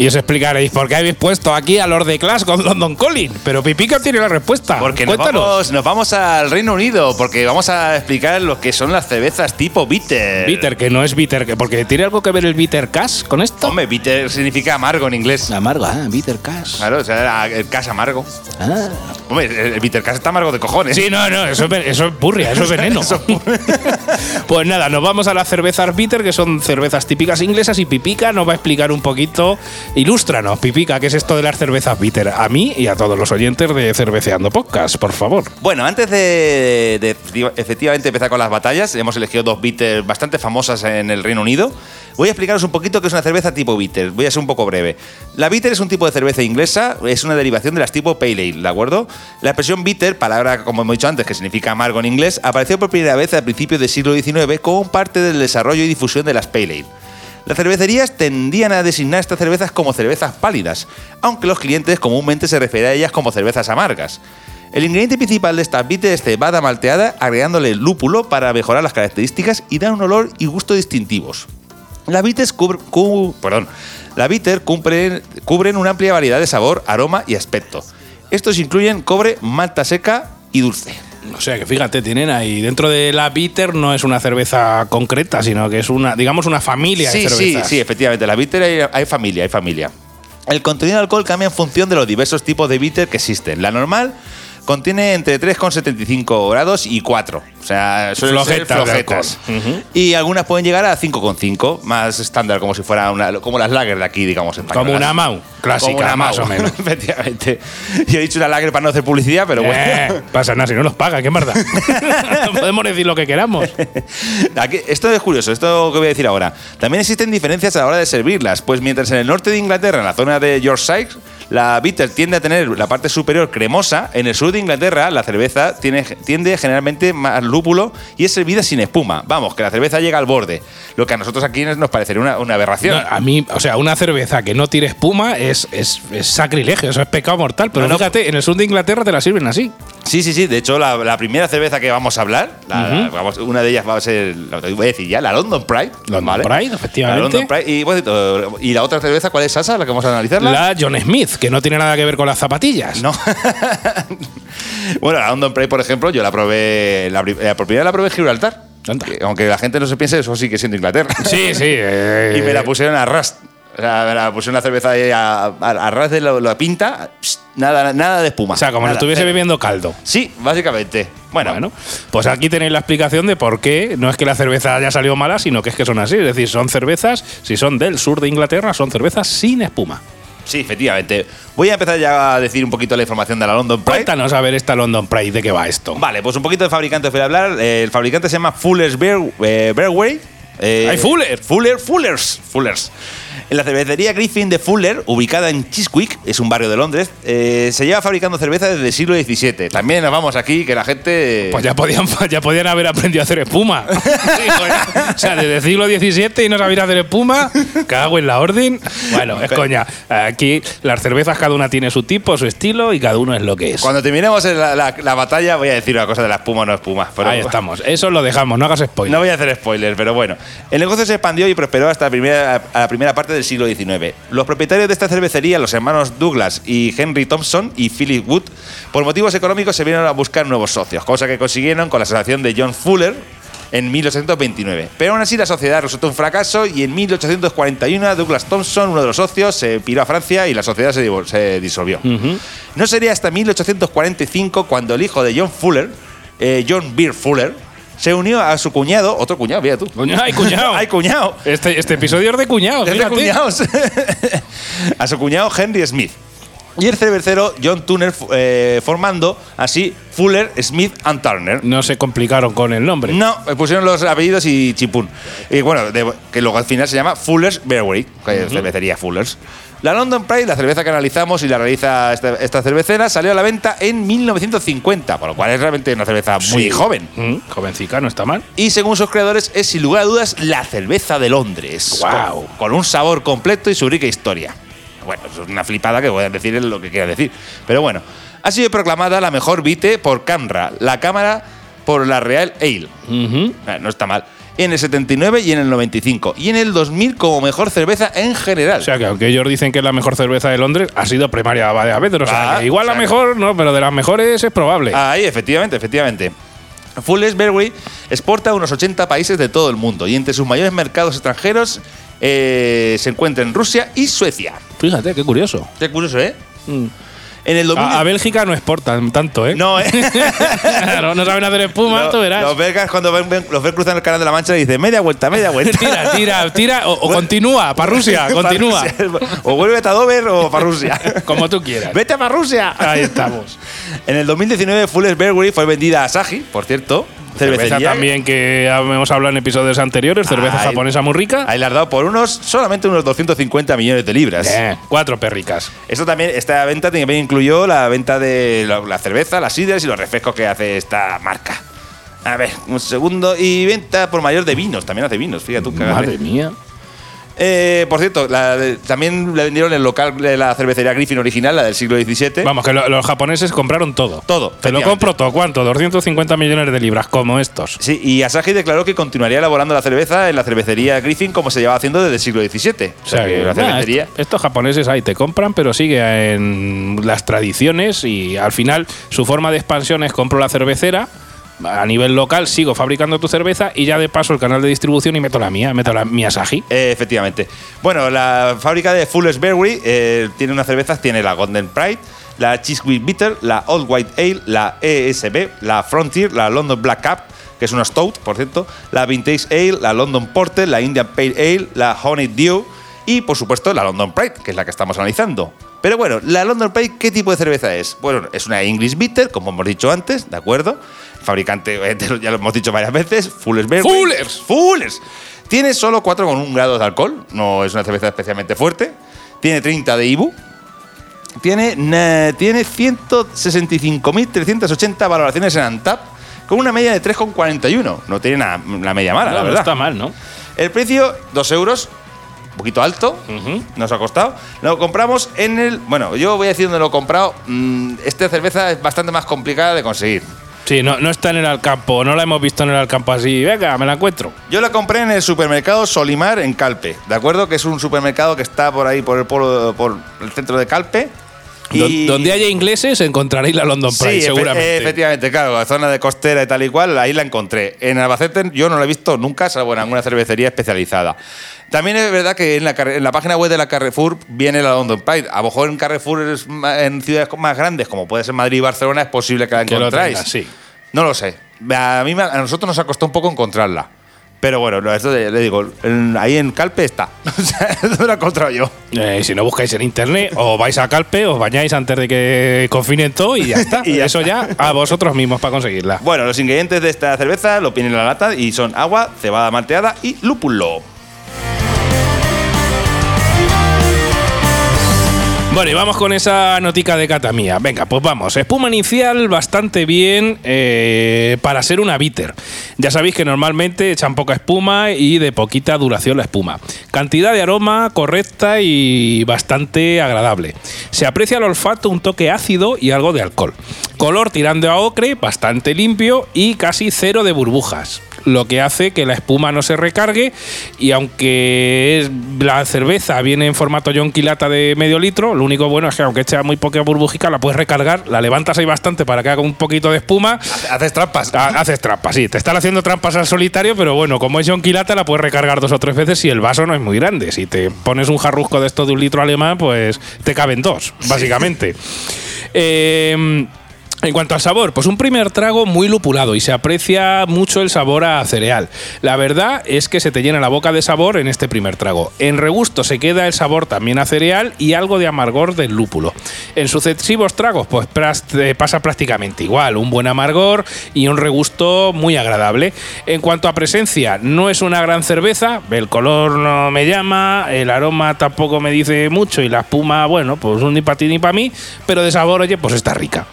Y os explicaréis por qué habéis puesto aquí a Lord de Clash con London Calling. Pero Pipica tiene la respuesta. Porque nos Cuéntanos. vamos, nos vamos al Reino Unido, porque vamos a explicar lo que son las cervezas tipo bitter. Bitter, que no es bitter, que porque tiene algo que ver el bitter cash con esto. Hombre, bitter significa amargo en inglés. Amargo, ah, bitter cash. Claro, o sea, el cash amargo. Ah. Hombre, el bitter cash está amargo de cojones. Sí, no, no, eso es, eso es purria, eso es veneno. pues nada, nos vamos a las cervezas bitter, que son cervezas típicas inglesas, y Pipica nos va a explicar un poquito. Ilústranos, Pipica, ¿qué es esto de las cervezas bitter? A mí y a todos los oyentes de Cerveceando Podcast, por favor. Bueno, antes de, efectivamente empezar con las batallas, hemos elegido dos bitters bastante famosas en el Reino Unido. Voy a explicaros un poquito qué es una cerveza tipo bitter. Voy a ser un poco breve. La bitter es un tipo de cerveza inglesa, es una derivación de las tipo pale ale, ¿de acuerdo? La expresión bitter, palabra como hemos dicho antes, que significa amargo en inglés, apareció por primera vez a principios del siglo XIX como parte del desarrollo y difusión de las pale ale. Las cervecerías tendían a designar estas cervezas como cervezas pálidas, aunque los clientes comúnmente se refieren a ellas como cervezas amargas. El ingrediente principal de esta bitter es cebada malteada, agregándole lúpulo para mejorar las características y dar un olor y gusto distintivos. Las bitters, cubr- cu- perdón, la bitter cubren una amplia variedad de sabor, aroma y aspecto. Estos incluyen cobre, malta seca y dulce. O sea que fíjate, tienen ahí dentro de la bitter no es una cerveza concreta, sino que es una, digamos, una familia Sí, de sí, cervezas. sí, efectivamente. La bitter hay, hay familia, hay familia. El contenido de alcohol cambia en función de los diversos tipos de bitter que existen. La normal contiene entre 3,75 grados y 4. O sea, suelen ser Flojetas alcohol. Ujú. Y algunas pueden llegar a 5,5, más estándar, como si fuera una, como las lager de aquí, digamos. españolas. Como una Mau, clásica, Como una más Mau, o menos. efectivamente. Yo he dicho una lager para no hacer publicidad, pero bueno. Eh, pasa nada, si no nos paga, qué marda. Podemos decir lo que queramos. Aquí- esto es curioso, esto que voy a decir ahora. También existen diferencias a la hora de servirlas, pues mientras en el norte de Inglaterra, en la zona de Yorkshire, la bitter tiende a tener la parte superior cremosa, en el sur de Inglaterra la cerveza tiene, tiende generalmente más lúpulo y es servida sin espuma. Vamos, que la cerveza llega al borde, lo que a nosotros aquí nos parecería una, una aberración. No, a mí, o sea, una cerveza que no tire espuma es, es, es sacrilegio, eso es pecado mortal. Pero No, no. fíjate, en el sur de Inglaterra te la sirven así. Sí, sí, sí. De hecho, la, la primera cerveza que vamos a hablar, la- la- vamos- una de ellas va a ser, voy a decir ya, la London Pride. London Pride, efectivamente. La London Pride. Y, la otra cerveza, ¿cuál es, Sasa? La que vamos a analizarla. La John Smith, que no tiene nada que ver con las zapatillas. No. bueno, la London Pride, por ejemplo, yo la probé. La, la primera la probé en Gibraltar. Que aunque la gente no se piense, eso sigue siendo Inglaterra. Sí, sí. eh, y me la pusieron a ras. O sea, me la pusieron la cerveza ahí a, a, a ras de la pinta. pss, Nada, nada de espuma. O sea, como si estuviese bebiendo caldo. Sí, básicamente. Bueno, Bueno, pues aquí tenéis la explicación de por qué no es que la cerveza haya salido mala, sino que es que son así. Es decir, son cervezas, si son del sur de Inglaterra, son cervezas sin espuma. Sí, efectivamente. Voy a empezar ya a decir un poquito la información de la London Pride. Cuéntanos a ver esta London Pride, ¿de qué va esto? Vale, pues un poquito de fabricante os voy a hablar. Eh, el fabricante se llama Fuller's Beer, eh, Beerway. Eh, ¡Ay, Fuller! Fuller, Fullers. Fullers. En la cervecería Griffin de Fuller, ubicada en Chiswick, es un barrio de Londres, eh, se lleva fabricando cerveza desde el siglo XVII. También nos vamos aquí, que la gente... Pues ya podían, ya podían haber aprendido a hacer espuma. O sea, desde el siglo XVII y no sabían hacer espuma, cago en la orden. Bueno, es coña. Aquí las cervezas cada una tiene su tipo, su estilo y cada uno es lo que es. Cuando terminemos la, la- la batalla voy a decir una cosa de la espuma o no espuma. pero- Ahí estamos. Eso lo dejamos, no hagas spoiler. No voy a hacer spoilers, pero bueno. El negocio se expandió y prosperó hasta la primera, a la primera parte del siglo XIX. Los propietarios de esta cervecería, los hermanos Douglas y Henry Thompson y Philip Wood, por motivos económicos se vieron a buscar nuevos socios, cosa que consiguieron con la asociación de John Fuller en 1829. Pero aún así la sociedad resultó un fracaso y en 1841 Douglas Thompson, uno de los socios, se piró a Francia y la sociedad se, disolvió. No sería hasta 1845 cuando el hijo de John Fuller, eh, John Beer Fuller, se unió a su cuñado, otro cuñado, mira tú. ¡Ay, cuñado! ¡Ay, cuñado! Este, este episodio es de cuñado. Es de cuñados. a su cuñado Henry Smith. Y el cervecero John Turner eh, formando así Fuller, Smith and Turner. No se complicaron con el nombre. No, me pusieron los apellidos y chipún. Y bueno, de- que luego al final se llama Fuller's Brewery, que es cervecería Fuller's. La London Pride, la cerveza que analizamos y la realiza esta, esta cervecera, salió a la venta en 1950, por lo cual es realmente una cerveza muy Sí. joven. Mm, jovencica, no está mal. Y según sus creadores, es sin lugar a dudas la cerveza de Londres. Guau. Con, con un sabor completo y su rica historia. Bueno, es una flipada que pueden decir lo que quieran decir. Pero bueno, ha sido proclamada la mejor vite por CAMRA, la Cámara por la Real Ale. Eh, No está mal. En el 79 y en el 95. Y en el 2000 como mejor cerveza en general. O sea que aunque ellos dicen que es la mejor cerveza de Londres, ha sido primaria varias veces. O sea, Ah, igual o sea la mejor, no, pero de las mejores es probable. Ahí, efectivamente, efectivamente. Fuller's Brewery exporta a unos 80 países de todo el mundo y entre sus mayores mercados extranjeros eh, se encuentran Rusia y Suecia. Fíjate, qué curioso. Qué curioso, ¿eh? Mm. En el 2000 A, a Bélgica no exportan tanto, ¿eh? No, ¿eh? Claro, no saben hacer espuma, tú verás. Los belgas cuando ven, ven- los ven cruzando el canal de la Mancha y dicen media vuelta, media vuelta. Tira, tira, tira. O, o continúa, para Rusia, Pa' continúa. Rusia. O vuelve a Dover o para Rusia. Como tú quieras. Vete para Rusia. Ahí estamos. En el 2019 Fuller's Brewery fue vendida a Asahi, por cierto. Cerveza cervecería. también que hemos hablado en episodios anteriores, cerveza japonesa muy rica. Ahí le has dado por unos, solamente unos 250 millones de libras. Eh, cuatro perricas. Esto también, esta venta también incluyó la venta de la, la cerveza, las sidras y los refrescos que hace esta marca. A ver, un segundo. Y venta por mayor de vinos, también hace vinos, fíjate tú. Madre mía. Eh, por cierto, la de- también le vendieron el local de la cervecería Griffin original, la del siglo XVII. Vamos, que lo- los japoneses compraron todo. Todo, Te lo efectivamente. compro todo. ¿Cuánto? 250 millones de libras, como estos. Sí, y Asahi declaró que continuaría elaborando la cerveza en la cervecería Griffin como se llevaba haciendo desde el siglo XVII. O sea, que la cervecería. est- estos japoneses ahí te compran, pero sigue en las tradiciones y al final su forma de expansión es compro la cervecera. A nivel local sigo fabricando tu cerveza y ya de paso el canal de distribución y meto la mía, meto la mía. Eh, efectivamente. Bueno, la fábrica de Fuller's Brewery eh, tiene unas cervezas, tiene la Golden Pride, la Chiswick Bitter, la Old White Ale, la ESB, la Frontier, la London Black Cup, que es una stout, por cierto, la Vintage Ale, la London Porter, la Indian Pale Ale, la Honey Dew y, por supuesto, la London Pride, que es la que estamos analizando. Pero bueno, la London Pride, ¿qué tipo de cerveza es? Bueno, es una English Bitter, como hemos dicho antes, ¿de acuerdo? Fabricante, eh, ya lo hemos dicho varias veces, Fuller's Brewery. Fullers. Fullers. Tiene solo 4,1 grados de alcohol, no es una cerveza especialmente fuerte. Tiene 30 de IBU. Tiene, na- tiene 165.380 valoraciones en Antap, con una media de 3,41. No tiene una, una media mala, No, la no verdad. está mal, ¿no? El precio, 2 euros, poquito alto, Ujú. nos ha costado. Lo compramos en el. Bueno, yo voy a decir dónde lo he comprado. Mm, esta cerveza es bastante más complicada de conseguir. Sí, no, no está en el Alcampo, no la hemos visto en el Alcampo así. Venga, me la encuentro. Yo la compré en el supermercado Solimar en Calpe, ¿de acuerdo? Que es un supermercado que está por ahí, por el polo, por el centro de Calpe. Don- Donde haya ingleses encontraréis la London Sí, Pride, efe- seguramente. efectivamente, claro, la zona de costera y tal y cual, ahí la encontré. En Albacete yo no la he visto nunca, salvo en alguna cervecería especializada. También es verdad que en la, en la página web de la Carrefour viene la London Pride. A lo mejor en Carrefour es en ciudades más grandes, como puede ser Madrid y Barcelona, es posible que la Que lo encontráis. tengas, sí. No lo sé. A, mí, a nosotros nos ha costado un poco encontrarla. Pero bueno, no, esto le digo, en- ahí en Calpe está. O sea, esto lo he encontrado yo. Eh, si no buscáis en internet, o vais a Calpe, os bañáis antes de que confinen todo y ya está. Y ya Eso ya a vosotros mismos para conseguirla. Bueno, los ingredientes de esta cerveza lo vienen en la lata y son agua, cebada malteada y lúpulo. Bueno, y vamos con esa notica de cata mía. Venga, pues vamos. Espuma inicial bastante bien eh, para ser una bitter. Ya sabéis que normalmente echan poca espuma y de poquita duración la espuma. Cantidad de aroma correcta y bastante agradable. Se aprecia al olfato un toque ácido y algo de alcohol. Color tirando a ocre, bastante limpio y casi cero de burbujas lo que hace que la espuma no se recargue y aunque es- la cerveza viene en formato yonki lata de medio litro, lo único bueno es que aunque echa muy poca burbujica la puedes recargar, la levantas ahí bastante para que haga un poquito de espuma. Haces trampas. Ha- Haces trampas, sí. Te están haciendo trampas al solitario, pero bueno, como es yonki lata la puedes recargar dos o tres veces si el vaso no es muy grande. Si te pones un jarrusco de esto de un litro alemán, pues te caben dos, básicamente. Eh, en cuanto al sabor, pues un primer trago muy lupulado y se aprecia mucho el sabor a cereal. La verdad es que se te llena la boca de sabor en este primer trago. En regusto se queda el sabor también a cereal y algo de amargor del lúpulo. En sucesivos tragos, pues eh, pasa prácticamente igual, un buen amargor y un regusto muy agradable. En cuanto a presencia, no es una gran cerveza, el color no me llama, el aroma tampoco me dice mucho y la espuma, bueno, pues un ni para ti ni para mí, pero de sabor, oye, pues está rica.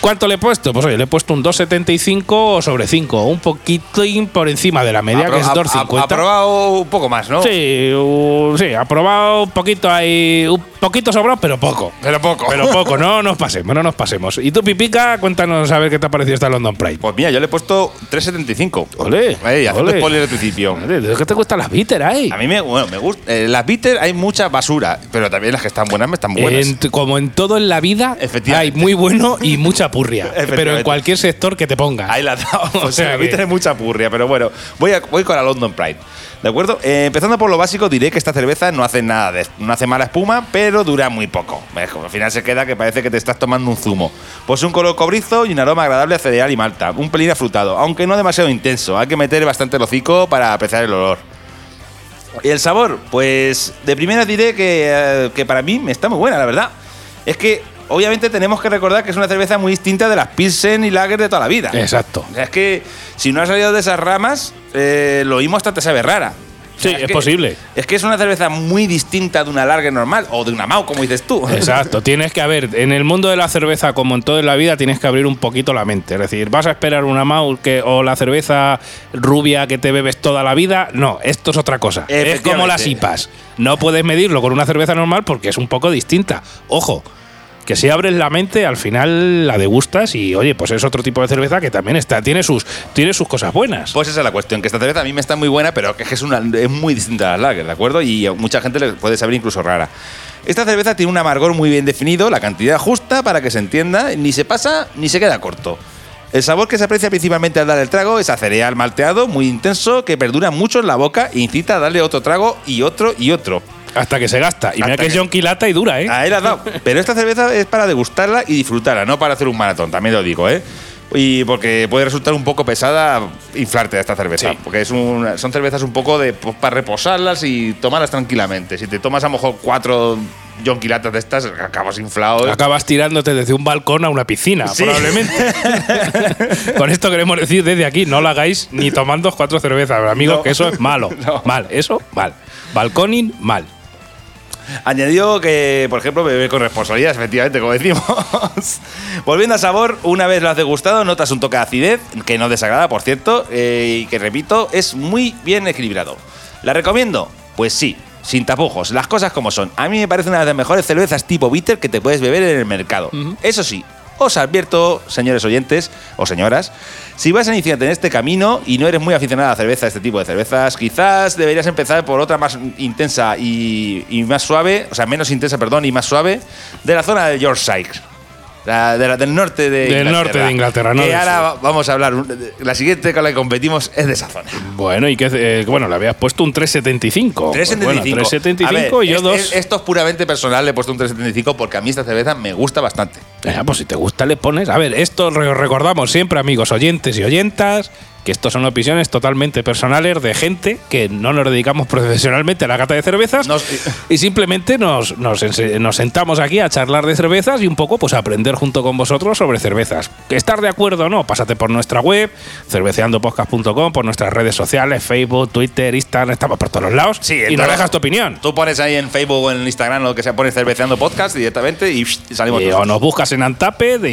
¿Cuánto le he puesto? Pues oye, le he puesto un 2,75 sobre 5, un poquito por encima de la media, Apro- que es ha- ha- 2,50. Ha probado un poco más, ¿no? Sí, uh, sí, ha probado un poquito ahí, un poquito sobrado, pero poco. Pero poco. Pero poco, no nos pasemos, no nos pasemos. Y tú, Pipica, cuéntanos a ver qué te ha parecido esta London Pride. Pues mira, yo le he puesto 3.75. Ole, Ey, haciendo ole. spoiler al principio. Madre, ¿Qué te gustan las bitter ahí? A mí me, bueno, me gusta. eh, las bitter hay mucha basura, pero también las que están buenas me están buenas. En- como en todo en la vida, hay muy bueno y mucha purria. pero en cualquier sector que te ponga. Ahí la. O sea, la bitter es mucha purria, pero bueno, voy, a- voy con la London Pride. ¿De acuerdo? Eh, empezando por lo básico, diré que esta cerveza no hace nada de, no hace mala espuma, pero dura muy poco. Al final se queda que parece que te estás tomando un zumo. Pues un color cobrizo y un aroma agradable a cereal y malta. Un pelín afrutado, aunque no demasiado intenso. Hay que meter bastante el hocico para apreciar el olor. Y el sabor, pues de primera diré que, eh, que para mí me está muy buena, la verdad. Es que obviamente tenemos que recordar que es una cerveza muy distinta de las Pilsen y Lager de toda la vida. Exacto. O sea, es que si no ha salido de esas ramas, eh, lo mismo hasta te sabe rara. O sea, Sí, es que- posible. Es que es una cerveza muy distinta de una Lager normal o de una Mau, como dices tú. Exacto, tienes que haber, en el mundo de la cerveza, como en toda la vida, tienes que abrir un poquito la mente. Es decir, ¿vas a esperar una Maul que, o la cerveza rubia que te bebes toda la vida? No, esto es otra cosa. Es como las IPAs. No puedes medirlo con una cerveza normal porque es un poco distinta. Ojo, que si abres la mente, al final la degustas y, oye, pues es otro tipo de cerveza que también está, tiene sus, tiene sus cosas buenas. Pues esa es la cuestión, que esta cerveza a mí me está muy buena, pero que es, una, es muy distinta a las Lager, ¿de acuerdo? Y a mucha gente le puede saber incluso rara. Esta cerveza tiene un amargor muy bien definido, la cantidad justa para que se entienda, ni se pasa ni se queda corto. El sabor que se aprecia principalmente al dar el trago es a cereal malteado, muy intenso, que perdura mucho en la boca e incita a darle otro trago y otro y otro. Hasta que se gasta. Y mira Hasta que es que- John Lata y dura, ¿eh? Ahí la has dado. Pero esta cerveza es para degustarla y disfrutarla, no para hacer un maratón, también lo digo, ¿eh? Y porque puede resultar un poco pesada inflarte de esta cerveza. Sí. Porque es una- son cervezas un poco de pues, para reposarlas y tomarlas tranquilamente. Si te tomas a lo mejor cuatro yonquilatas de estas, acabas inflado. ¿eh? Acabas tirándote desde un balcón a una piscina, Sí. probablemente. Con esto queremos decir desde aquí, no lo hagáis ni tomando cuatro cervezas, amigos, No. que eso es malo. No. Mal, eso, mal. Balconing, mal. Añadió que, por ejemplo, beber con responsabilidad, efectivamente, como decimos. Volviendo al sabor, una vez lo has degustado, notas un toque de acidez, que no desagrada, por cierto, eh, y que, repito, es muy bien equilibrado. ¿La recomiendo? Pues sí, sin tapujos, las cosas como son. A mí me parece una de las mejores cervezas tipo bitter que te puedes beber en el mercado. Eso sí, os advierto, señores oyentes o señoras, si vas a iniciarte en este camino y no eres muy aficionado a la cerveza, a este tipo de cervezas, quizás deberías empezar por otra más intensa y, y más suave, o sea, menos intensa, perdón, y más suave, de la zona de Yorkshire. La, de la- del norte de Del Inglaterra. norte de Inglaterra, no del ahora vamos a hablar. La siguiente con la que competimos es de esa zona. Bueno, y que eh, bueno, le habías puesto un 375. Pues 3,75. bueno, 375 A ver, y yo es- dos. es- esto es puramente personal, le he puesto un 375 porque a mí esta cerveza me gusta bastante. Venga, pues si te gusta le pones. A ver, esto re- recordamos siempre, amigos oyentes y oyentas, que estos son opiniones totalmente personales de gente que no nos dedicamos profesionalmente a la cata de cervezas Nos- y simplemente nos, nos, nos sentamos aquí a charlar de cervezas y un poco pues a aprender junto con vosotros sobre cervezas. ¿Estar de acuerdo o no? Pásate por nuestra web, cerveceandopodcast.com, por nuestras redes sociales, Facebook, Twitter, Instagram, estamos por todos los lados Sí, y nos dejas tu opinión. Tú pones ahí en Facebook o en Instagram lo que sea, pones cerveceando podcast directamente y, salimos Eh, o nos buscas en Antaped y,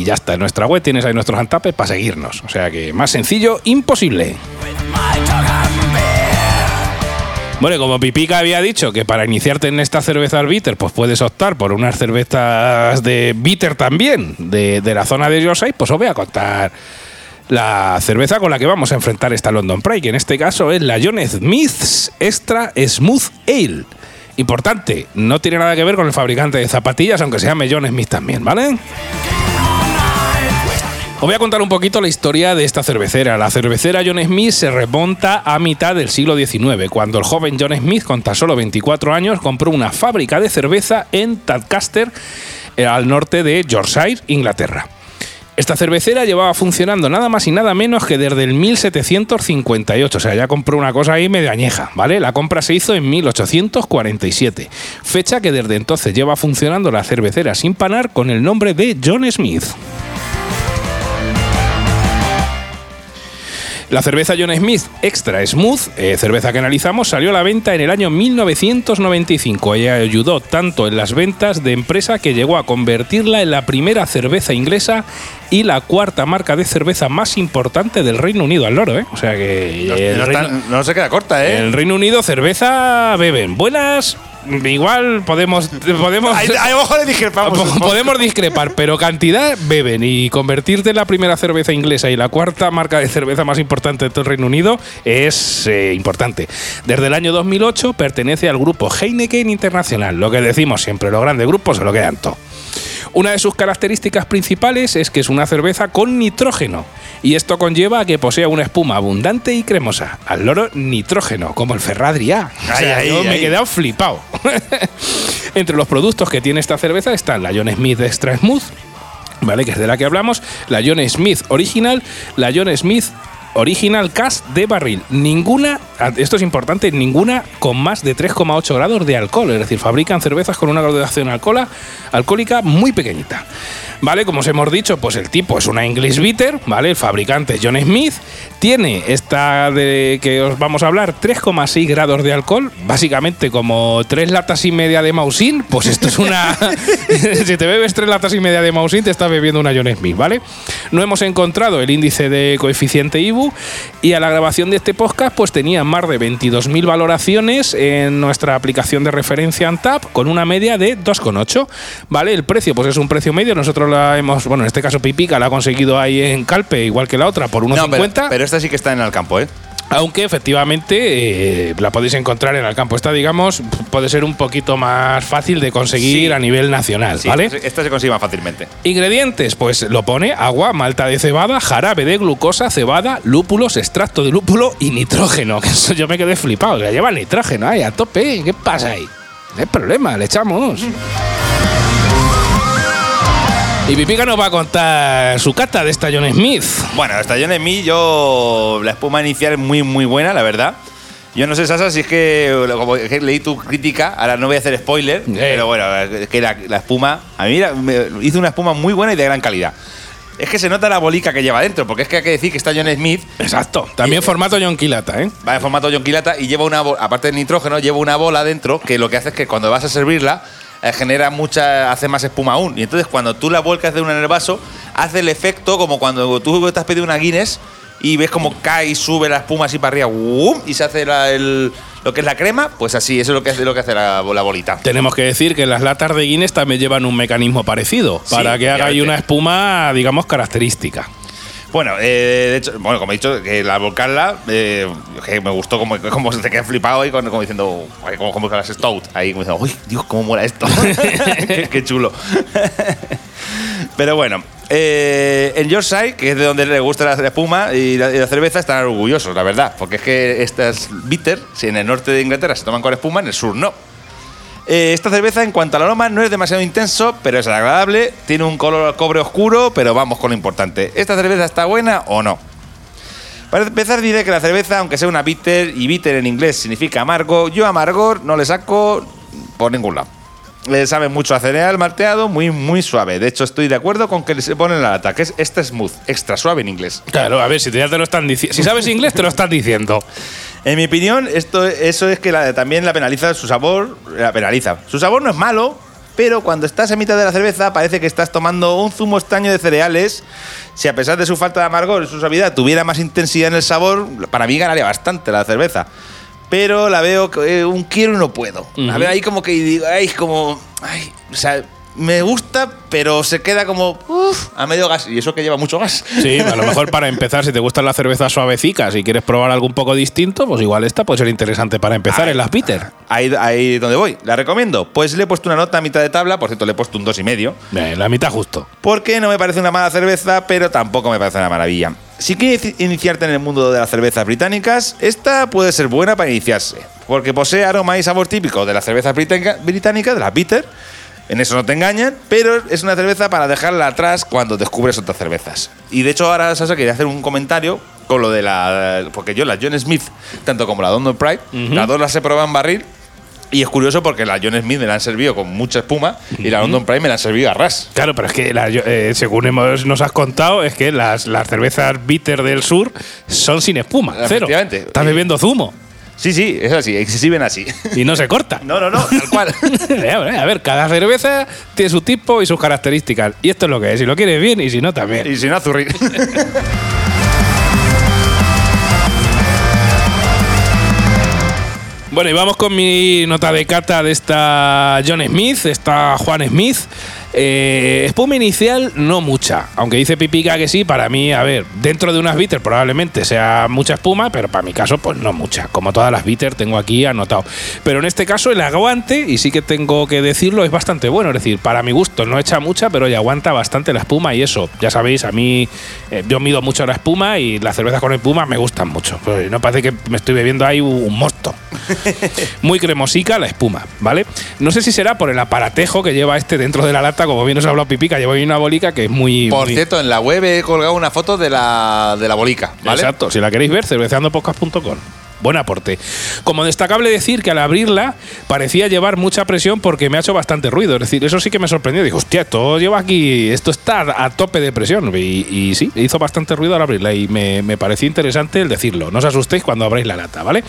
y ya está. En nuestra web tienes ahí nuestros Antaped para seguirnos. O sea que más sencillo, imposible. Bueno, como Pipica había dicho que para iniciarte en esta cerveza bitter, pues puedes optar por unas cervezas de bitter también, de, de la zona de Yorkshire, pues os voy a contar la cerveza con la que vamos a enfrentar esta London Pride, que en este caso es la John Smith's Extra Smooth Ale. Importante, no tiene nada que ver con el fabricante de zapatillas, aunque se llame John Smith también, ¿vale? Os voy a contar un poquito la historia de esta cervecera. La cervecera John Smith se remonta a mitad del siglo XIX, cuando el joven John Smith, con tan solo 24 años, compró una fábrica de cerveza en Tadcaster, eh, al norte de Yorkshire, Inglaterra. Esta cervecera llevaba funcionando nada más y nada menos que desde el 1758, o sea, ya compró una cosa ahí medio añeja, ¿vale? La compra se hizo en 1847, fecha que desde entonces lleva funcionando la cervecera sin panar con el nombre de John Smith. La cerveza John Smith Extra Smooth, eh, cerveza que analizamos, salió a la venta en el año 1995 y ayudó tanto en las ventas de empresa que llegó a convertirla en la primera cerveza inglesa y la cuarta marca de cerveza más importante del Reino Unido al loro, ¿eh? O sea que No, el no Reino- está- no se queda corta, ¿eh? en el Reino Unido cerveza beben. Buenas, igual podemos podemos ahí abajo le discrepamos. Po- Podemos discrepar, pero cantidad beben y convertirte en la primera cerveza inglesa y la cuarta marca de cerveza más importante de todo el Reino Unido es eh, importante. Desde el año 2008 pertenece al grupo Heineken Internacional. Lo que decimos siempre, los grandes grupos se lo quedan todo. Una de sus características principales es que es una cerveza con nitrógeno y esto conlleva a que posea una espuma abundante y cremosa. Al loro nitrógeno, como el Ferradria. O sea, yo me he quedado flipado. Entre los productos que tiene esta cerveza están la John Smith Extra Smooth, ¿vale? Que es de la que hablamos, la John Smith Original, la John Smith Original Cast de barril. Ninguna, esto es importante, ninguna con más de 3,8 grados de alcohol. Es decir, fabrican cervezas con una graduación alcohólica muy pequeñita. ¿Vale? Como os hemos dicho, pues el tipo es una English Bitter, ¿vale? El fabricante es John Smith. Tiene esta de que os vamos a hablar, 3,6 grados de alcohol. Básicamente como tres latas y media de Mausin. Pues esto es una. si te bebes tres latas y media de Mausin, te estás bebiendo una John Smith, ¿vale? No hemos encontrado el índice de coeficiente IBU. Y a la grabación de este podcast, pues tenía más de 22.000 valoraciones en nuestra aplicación de referencia Antap, con una media de 2,8. ¿Vale? El precio, pues es un precio medio. Nosotros la hemos, bueno, en este caso Pipica la ha conseguido ahí en Calpe, igual que la otra, por 1,50. No, pero, pero esta sí que está en el campo, ¿eh? Aunque efectivamente eh, la podéis encontrar en el campo. Esta, digamos, puede ser un poquito más fácil de conseguir Sí. a nivel nacional, Sí, ¿vale? Esta se consigue más fácilmente. Ingredientes, pues lo pone agua, malta de cebada, jarabe de glucosa, cebada, lúpulos, extracto de lúpulo y nitrógeno. Que eso yo me quedé flipado. Le lleva nitrógeno ahí a tope. ¿Qué pasa ahí? No hay problema, le echamos. Y Pipica nos va a contar su cata de esta John Smith. Bueno, esta John Smith, yo. La espuma inicial es muy, muy buena, la verdad. Yo no sé, Sasa, si es que, como que leí tu crítica, ahora no voy a hacer spoiler, pero bueno, es que la, la espuma. A mí la- me hizo una espuma muy buena y de gran calidad. Es que se nota la bolica que lleva dentro, porque es que hay que decir que esta John Smith Exacto. También formato John Quilata, ¿eh? va en formato John Quilata y lleva una aparte del nitrógeno, lleva una bola dentro que lo que hace es que cuando vas a servirla eh, genera mucha, hace más espuma aún. Y entonces cuando tú la vuelcas de una en el vaso, hace el efecto como cuando tú te has pedido una Guinness y ves como cae y sube la espuma así para arriba ¡wum! y se hace la- el- lo que es la crema, pues así, eso es lo que hace, lo que hace la, la bolita. Tenemos que decir que las latas de Guinness también llevan un mecanismo parecido Sí, para que haga ahí una espuma, digamos, característica. Bueno, eh, de hecho, bueno, como he dicho, que la volcarla, eh, que me gustó como, como se te queda flipado ahí, como diciendo, "Ay, como, como que las Stout, ahí como diciendo, uy, Dios, cómo mola esto. qué, chulo. Pero bueno, eh, en Yorkshire, que es de donde le gusta la, la espuma y la, y la cerveza, están orgullosos, la verdad, porque es que estas bitter, si en el norte de Inglaterra se toman con espuma, en el sur no. Eh, esta cerveza, en cuanto al aroma, no es demasiado intenso, pero es agradable. Tiene un color cobre oscuro, pero vamos con lo importante. ¿Esta cerveza está buena o no? Para empezar diré que la cerveza, aunque sea una bitter, y bitter en inglés significa amargo, yo amargor no le saco por ningún lado. Le sabe mucho a cereal malteado, muy, muy suave. De hecho, estoy de acuerdo con que se pone en la lata, que es extra smooth, extra suave en inglés. Claro, a ver, si te, ya te lo están diciendo. Si sabes inglés, te lo están diciendo. En mi opinión, esto, eso es que la- también la penaliza su sabor. La penaliza. Su sabor no es malo, pero cuando estás en mitad de la cerveza parece que estás tomando un zumo extraño de cereales. Si a pesar de su falta de amargor y su suavidad tuviera más intensidad en el sabor, para mí ganaría bastante la cerveza. Pero la veo que, eh, un quiero y no puedo. La Ujú. veo ahí como que digo, ay, como. Ay, o sea, me gusta, pero se queda como. uf, a medio gas. Y eso que lleva mucho gas. Sí, a lo mejor para empezar, si te gustan las cervezas suavecicas y quieres probar algo un poco distinto, pues igual esta puede ser interesante para empezar en las bitter. Ahí, ahí donde voy. ¿La recomiendo? Pues le he puesto una nota a mitad de tabla, por cierto, le he puesto un dos y medio, Eh, la mitad justo. porque no me parece una mala cerveza, pero tampoco me parece una maravilla. Si quieres ini- iniciarte en el mundo de las cervezas británicas, esta puede ser buena para iniciarse, porque posee aroma y sabor típico de las cervezas británica- británicas, de las bitter. En eso no te engañan, pero es una cerveza para dejarla atrás cuando descubres otras cervezas. Y de hecho ahora, Sasa, quería hacer un comentario con lo de la... Porque yo la John Smith, tanto como la London Pride, las dos las he probado en barril y es curioso porque la John Smith me la han servido con mucha espuma y la London Pride me la han servido a ras. Claro, pero es que la- eh, según hemos- nos has contado, es que las, las cervezas bitter del sur son sin espuma, cero. Estás bebiendo zumo Sí, sí, es así, exhiben así. y no se corta. No, no, no, tal cual. a ver, cada cerveza tiene su tipo y sus características. Y esto es lo que es. Si lo quieres bien y si no, también. y sin azurrir. Bueno, y vamos con mi nota de cata de esta John Smith, esta Juan Smith. Eh, espuma inicial, no mucha. Aunque dice Pipica que sí, para mí, a ver, dentro de unas bitter probablemente sea mucha espuma, pero para mi caso, pues no mucha. Como todas las bitter tengo aquí anotado. Pero en este caso, el aguante, y sí que tengo que decirlo, es bastante bueno. Es decir, para mi gusto, no echa mucha, pero ya aguanta bastante la espuma. Y eso, ya sabéis, a mí, eh, yo mido mucho la espuma y las cervezas con espuma me gustan mucho. Pues no parece que me estoy bebiendo ahí un, mosto. Muy cremosica la espuma, ¿vale? No sé si será por el aparatejo que lleva este dentro de la lata, como bien os ha hablado Pipica, lleva ahí una bolica que es muy. Por muy- cierto, en la web he colgado una foto de la, de la bolica, ¿vale? Exacto, si la queréis ver, cerveceandopodcast.com. Buen aporte. Como destacable decir que al abrirla parecía llevar mucha presión porque me ha hecho bastante ruido. Es decir, eso sí que me sorprendió. Digo, hostia, esto lleva aquí, esto está a tope de presión. Y, sí, hizo bastante ruido al abrirla y me, me pareció interesante el decirlo. No os asustéis cuando abráis la lata, ¿vale?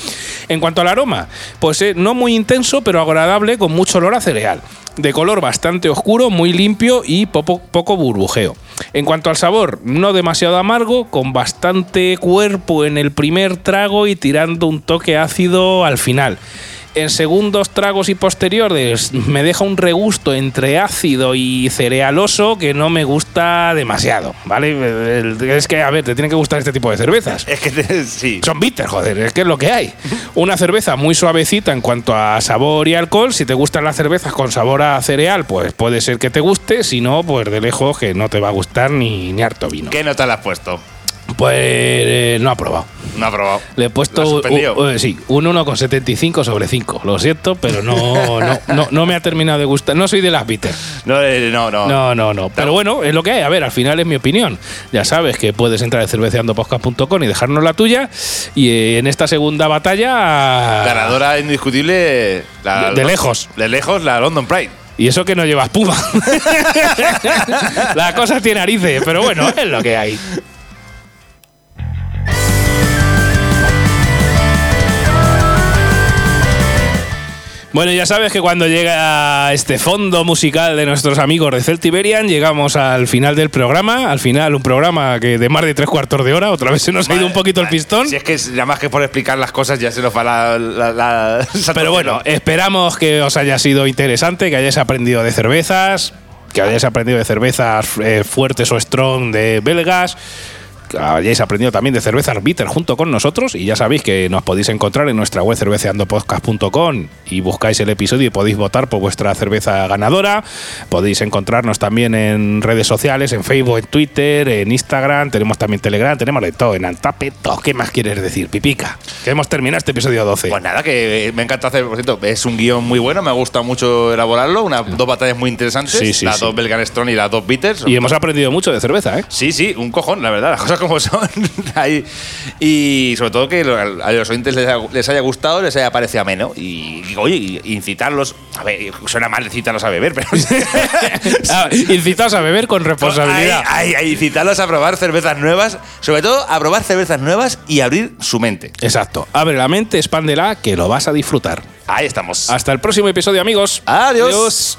En cuanto al aroma, pues eh, no muy intenso, pero agradable, con mucho olor a cereal. De color bastante oscuro, muy limpio y poco burbujeo. En cuanto al sabor, no demasiado amargo, con bastante cuerpo en el primer trago y tirando un toque ácido al final. En segundos tragos y posteriores me deja un regusto entre ácido y cerealoso que no me gusta demasiado, ¿vale? Es que, a ver, te tienen que gustar este tipo de cervezas. Es que te- sí. Son bitter, joder, es que es lo que hay. Una cerveza muy suavecita en cuanto a sabor y alcohol. Si te gustan las cervezas con sabor a cereal, pues puede ser que te guste. Si no, pues de lejos que no te va a gustar ni, ni harto vino. ¿Qué nota le has puesto? Pues eh, no ha probado. No ha probado. Le he puesto ¿Lo has un, un- sí, un 1,75 sobre 5. Lo siento, pero no, no, no, no me ha terminado de gustar. No soy de las bitter. No, eh, no, no. No, no, no. Pero bueno, es lo que hay. A ver, al final es mi opinión. Ya sabes que puedes entrar en cerveceandopodcast.com y dejarnos la tuya. Y eh, en esta segunda batalla. Ganadora indiscutible. la- De- de lejos. De lejos, la London Pride. Y eso que no lleva espuma. la cosa tiene narices, pero bueno, es lo que hay. Bueno, ya sabes que cuando llega este fondo musical de nuestros amigos de Celtiberian, llegamos al final del programa. Al final, un programa que de más de tres cuartos de hora, otra vez se nos ha ido un poquito el pistón. Si es que nada más que por explicar las cosas ya se nos va la. la- la- Pero bueno, esperamos que os haya sido interesante, que hayáis aprendido de cervezas, que hayáis aprendido de cervezas eh, fuertes o strong de belgas, hayáis aprendido también de cervezas bitter junto con nosotros y ya sabéis que nos podéis encontrar en nuestra web cerveceandopodcast.com y buscáis el episodio y podéis votar por vuestra cerveza ganadora. Podéis encontrarnos también en redes sociales, en Facebook, en Twitter, en Instagram, tenemos también Telegram, tenemos de todo, en Antape, todo. ¿Qué más quieres decir, Pipica? Que hemos terminado este episodio 12. Pues nada, que eh, me encanta hacer, por cierto, es un guion muy bueno, me gusta mucho elaborarlo, una, dos batallas muy interesantes, Sí, sí, las sí. dos Belgan Strong y las dos Bitters. Y hemos aprendido mucho de cerveza, ¿eh? Sí, sí, un cojón, la verdad, las cosas cosas como son. Ahí. y sobre todo que a los oyentes les haya, les haya gustado, les haya parecido ameno. Y, y, oye, incitarlos. A ver, suena mal incitarlos a beber, pero. Ah, incitados a beber con responsabilidad. Ay, ay, ay, incitarlos a probar cervezas nuevas. Sobre todo a probar cervezas nuevas y abrir su mente. Exacto. Abre la mente, expándela, que lo vas a disfrutar. Ahí estamos. Hasta el próximo episodio, amigos. Adiós. Adiós.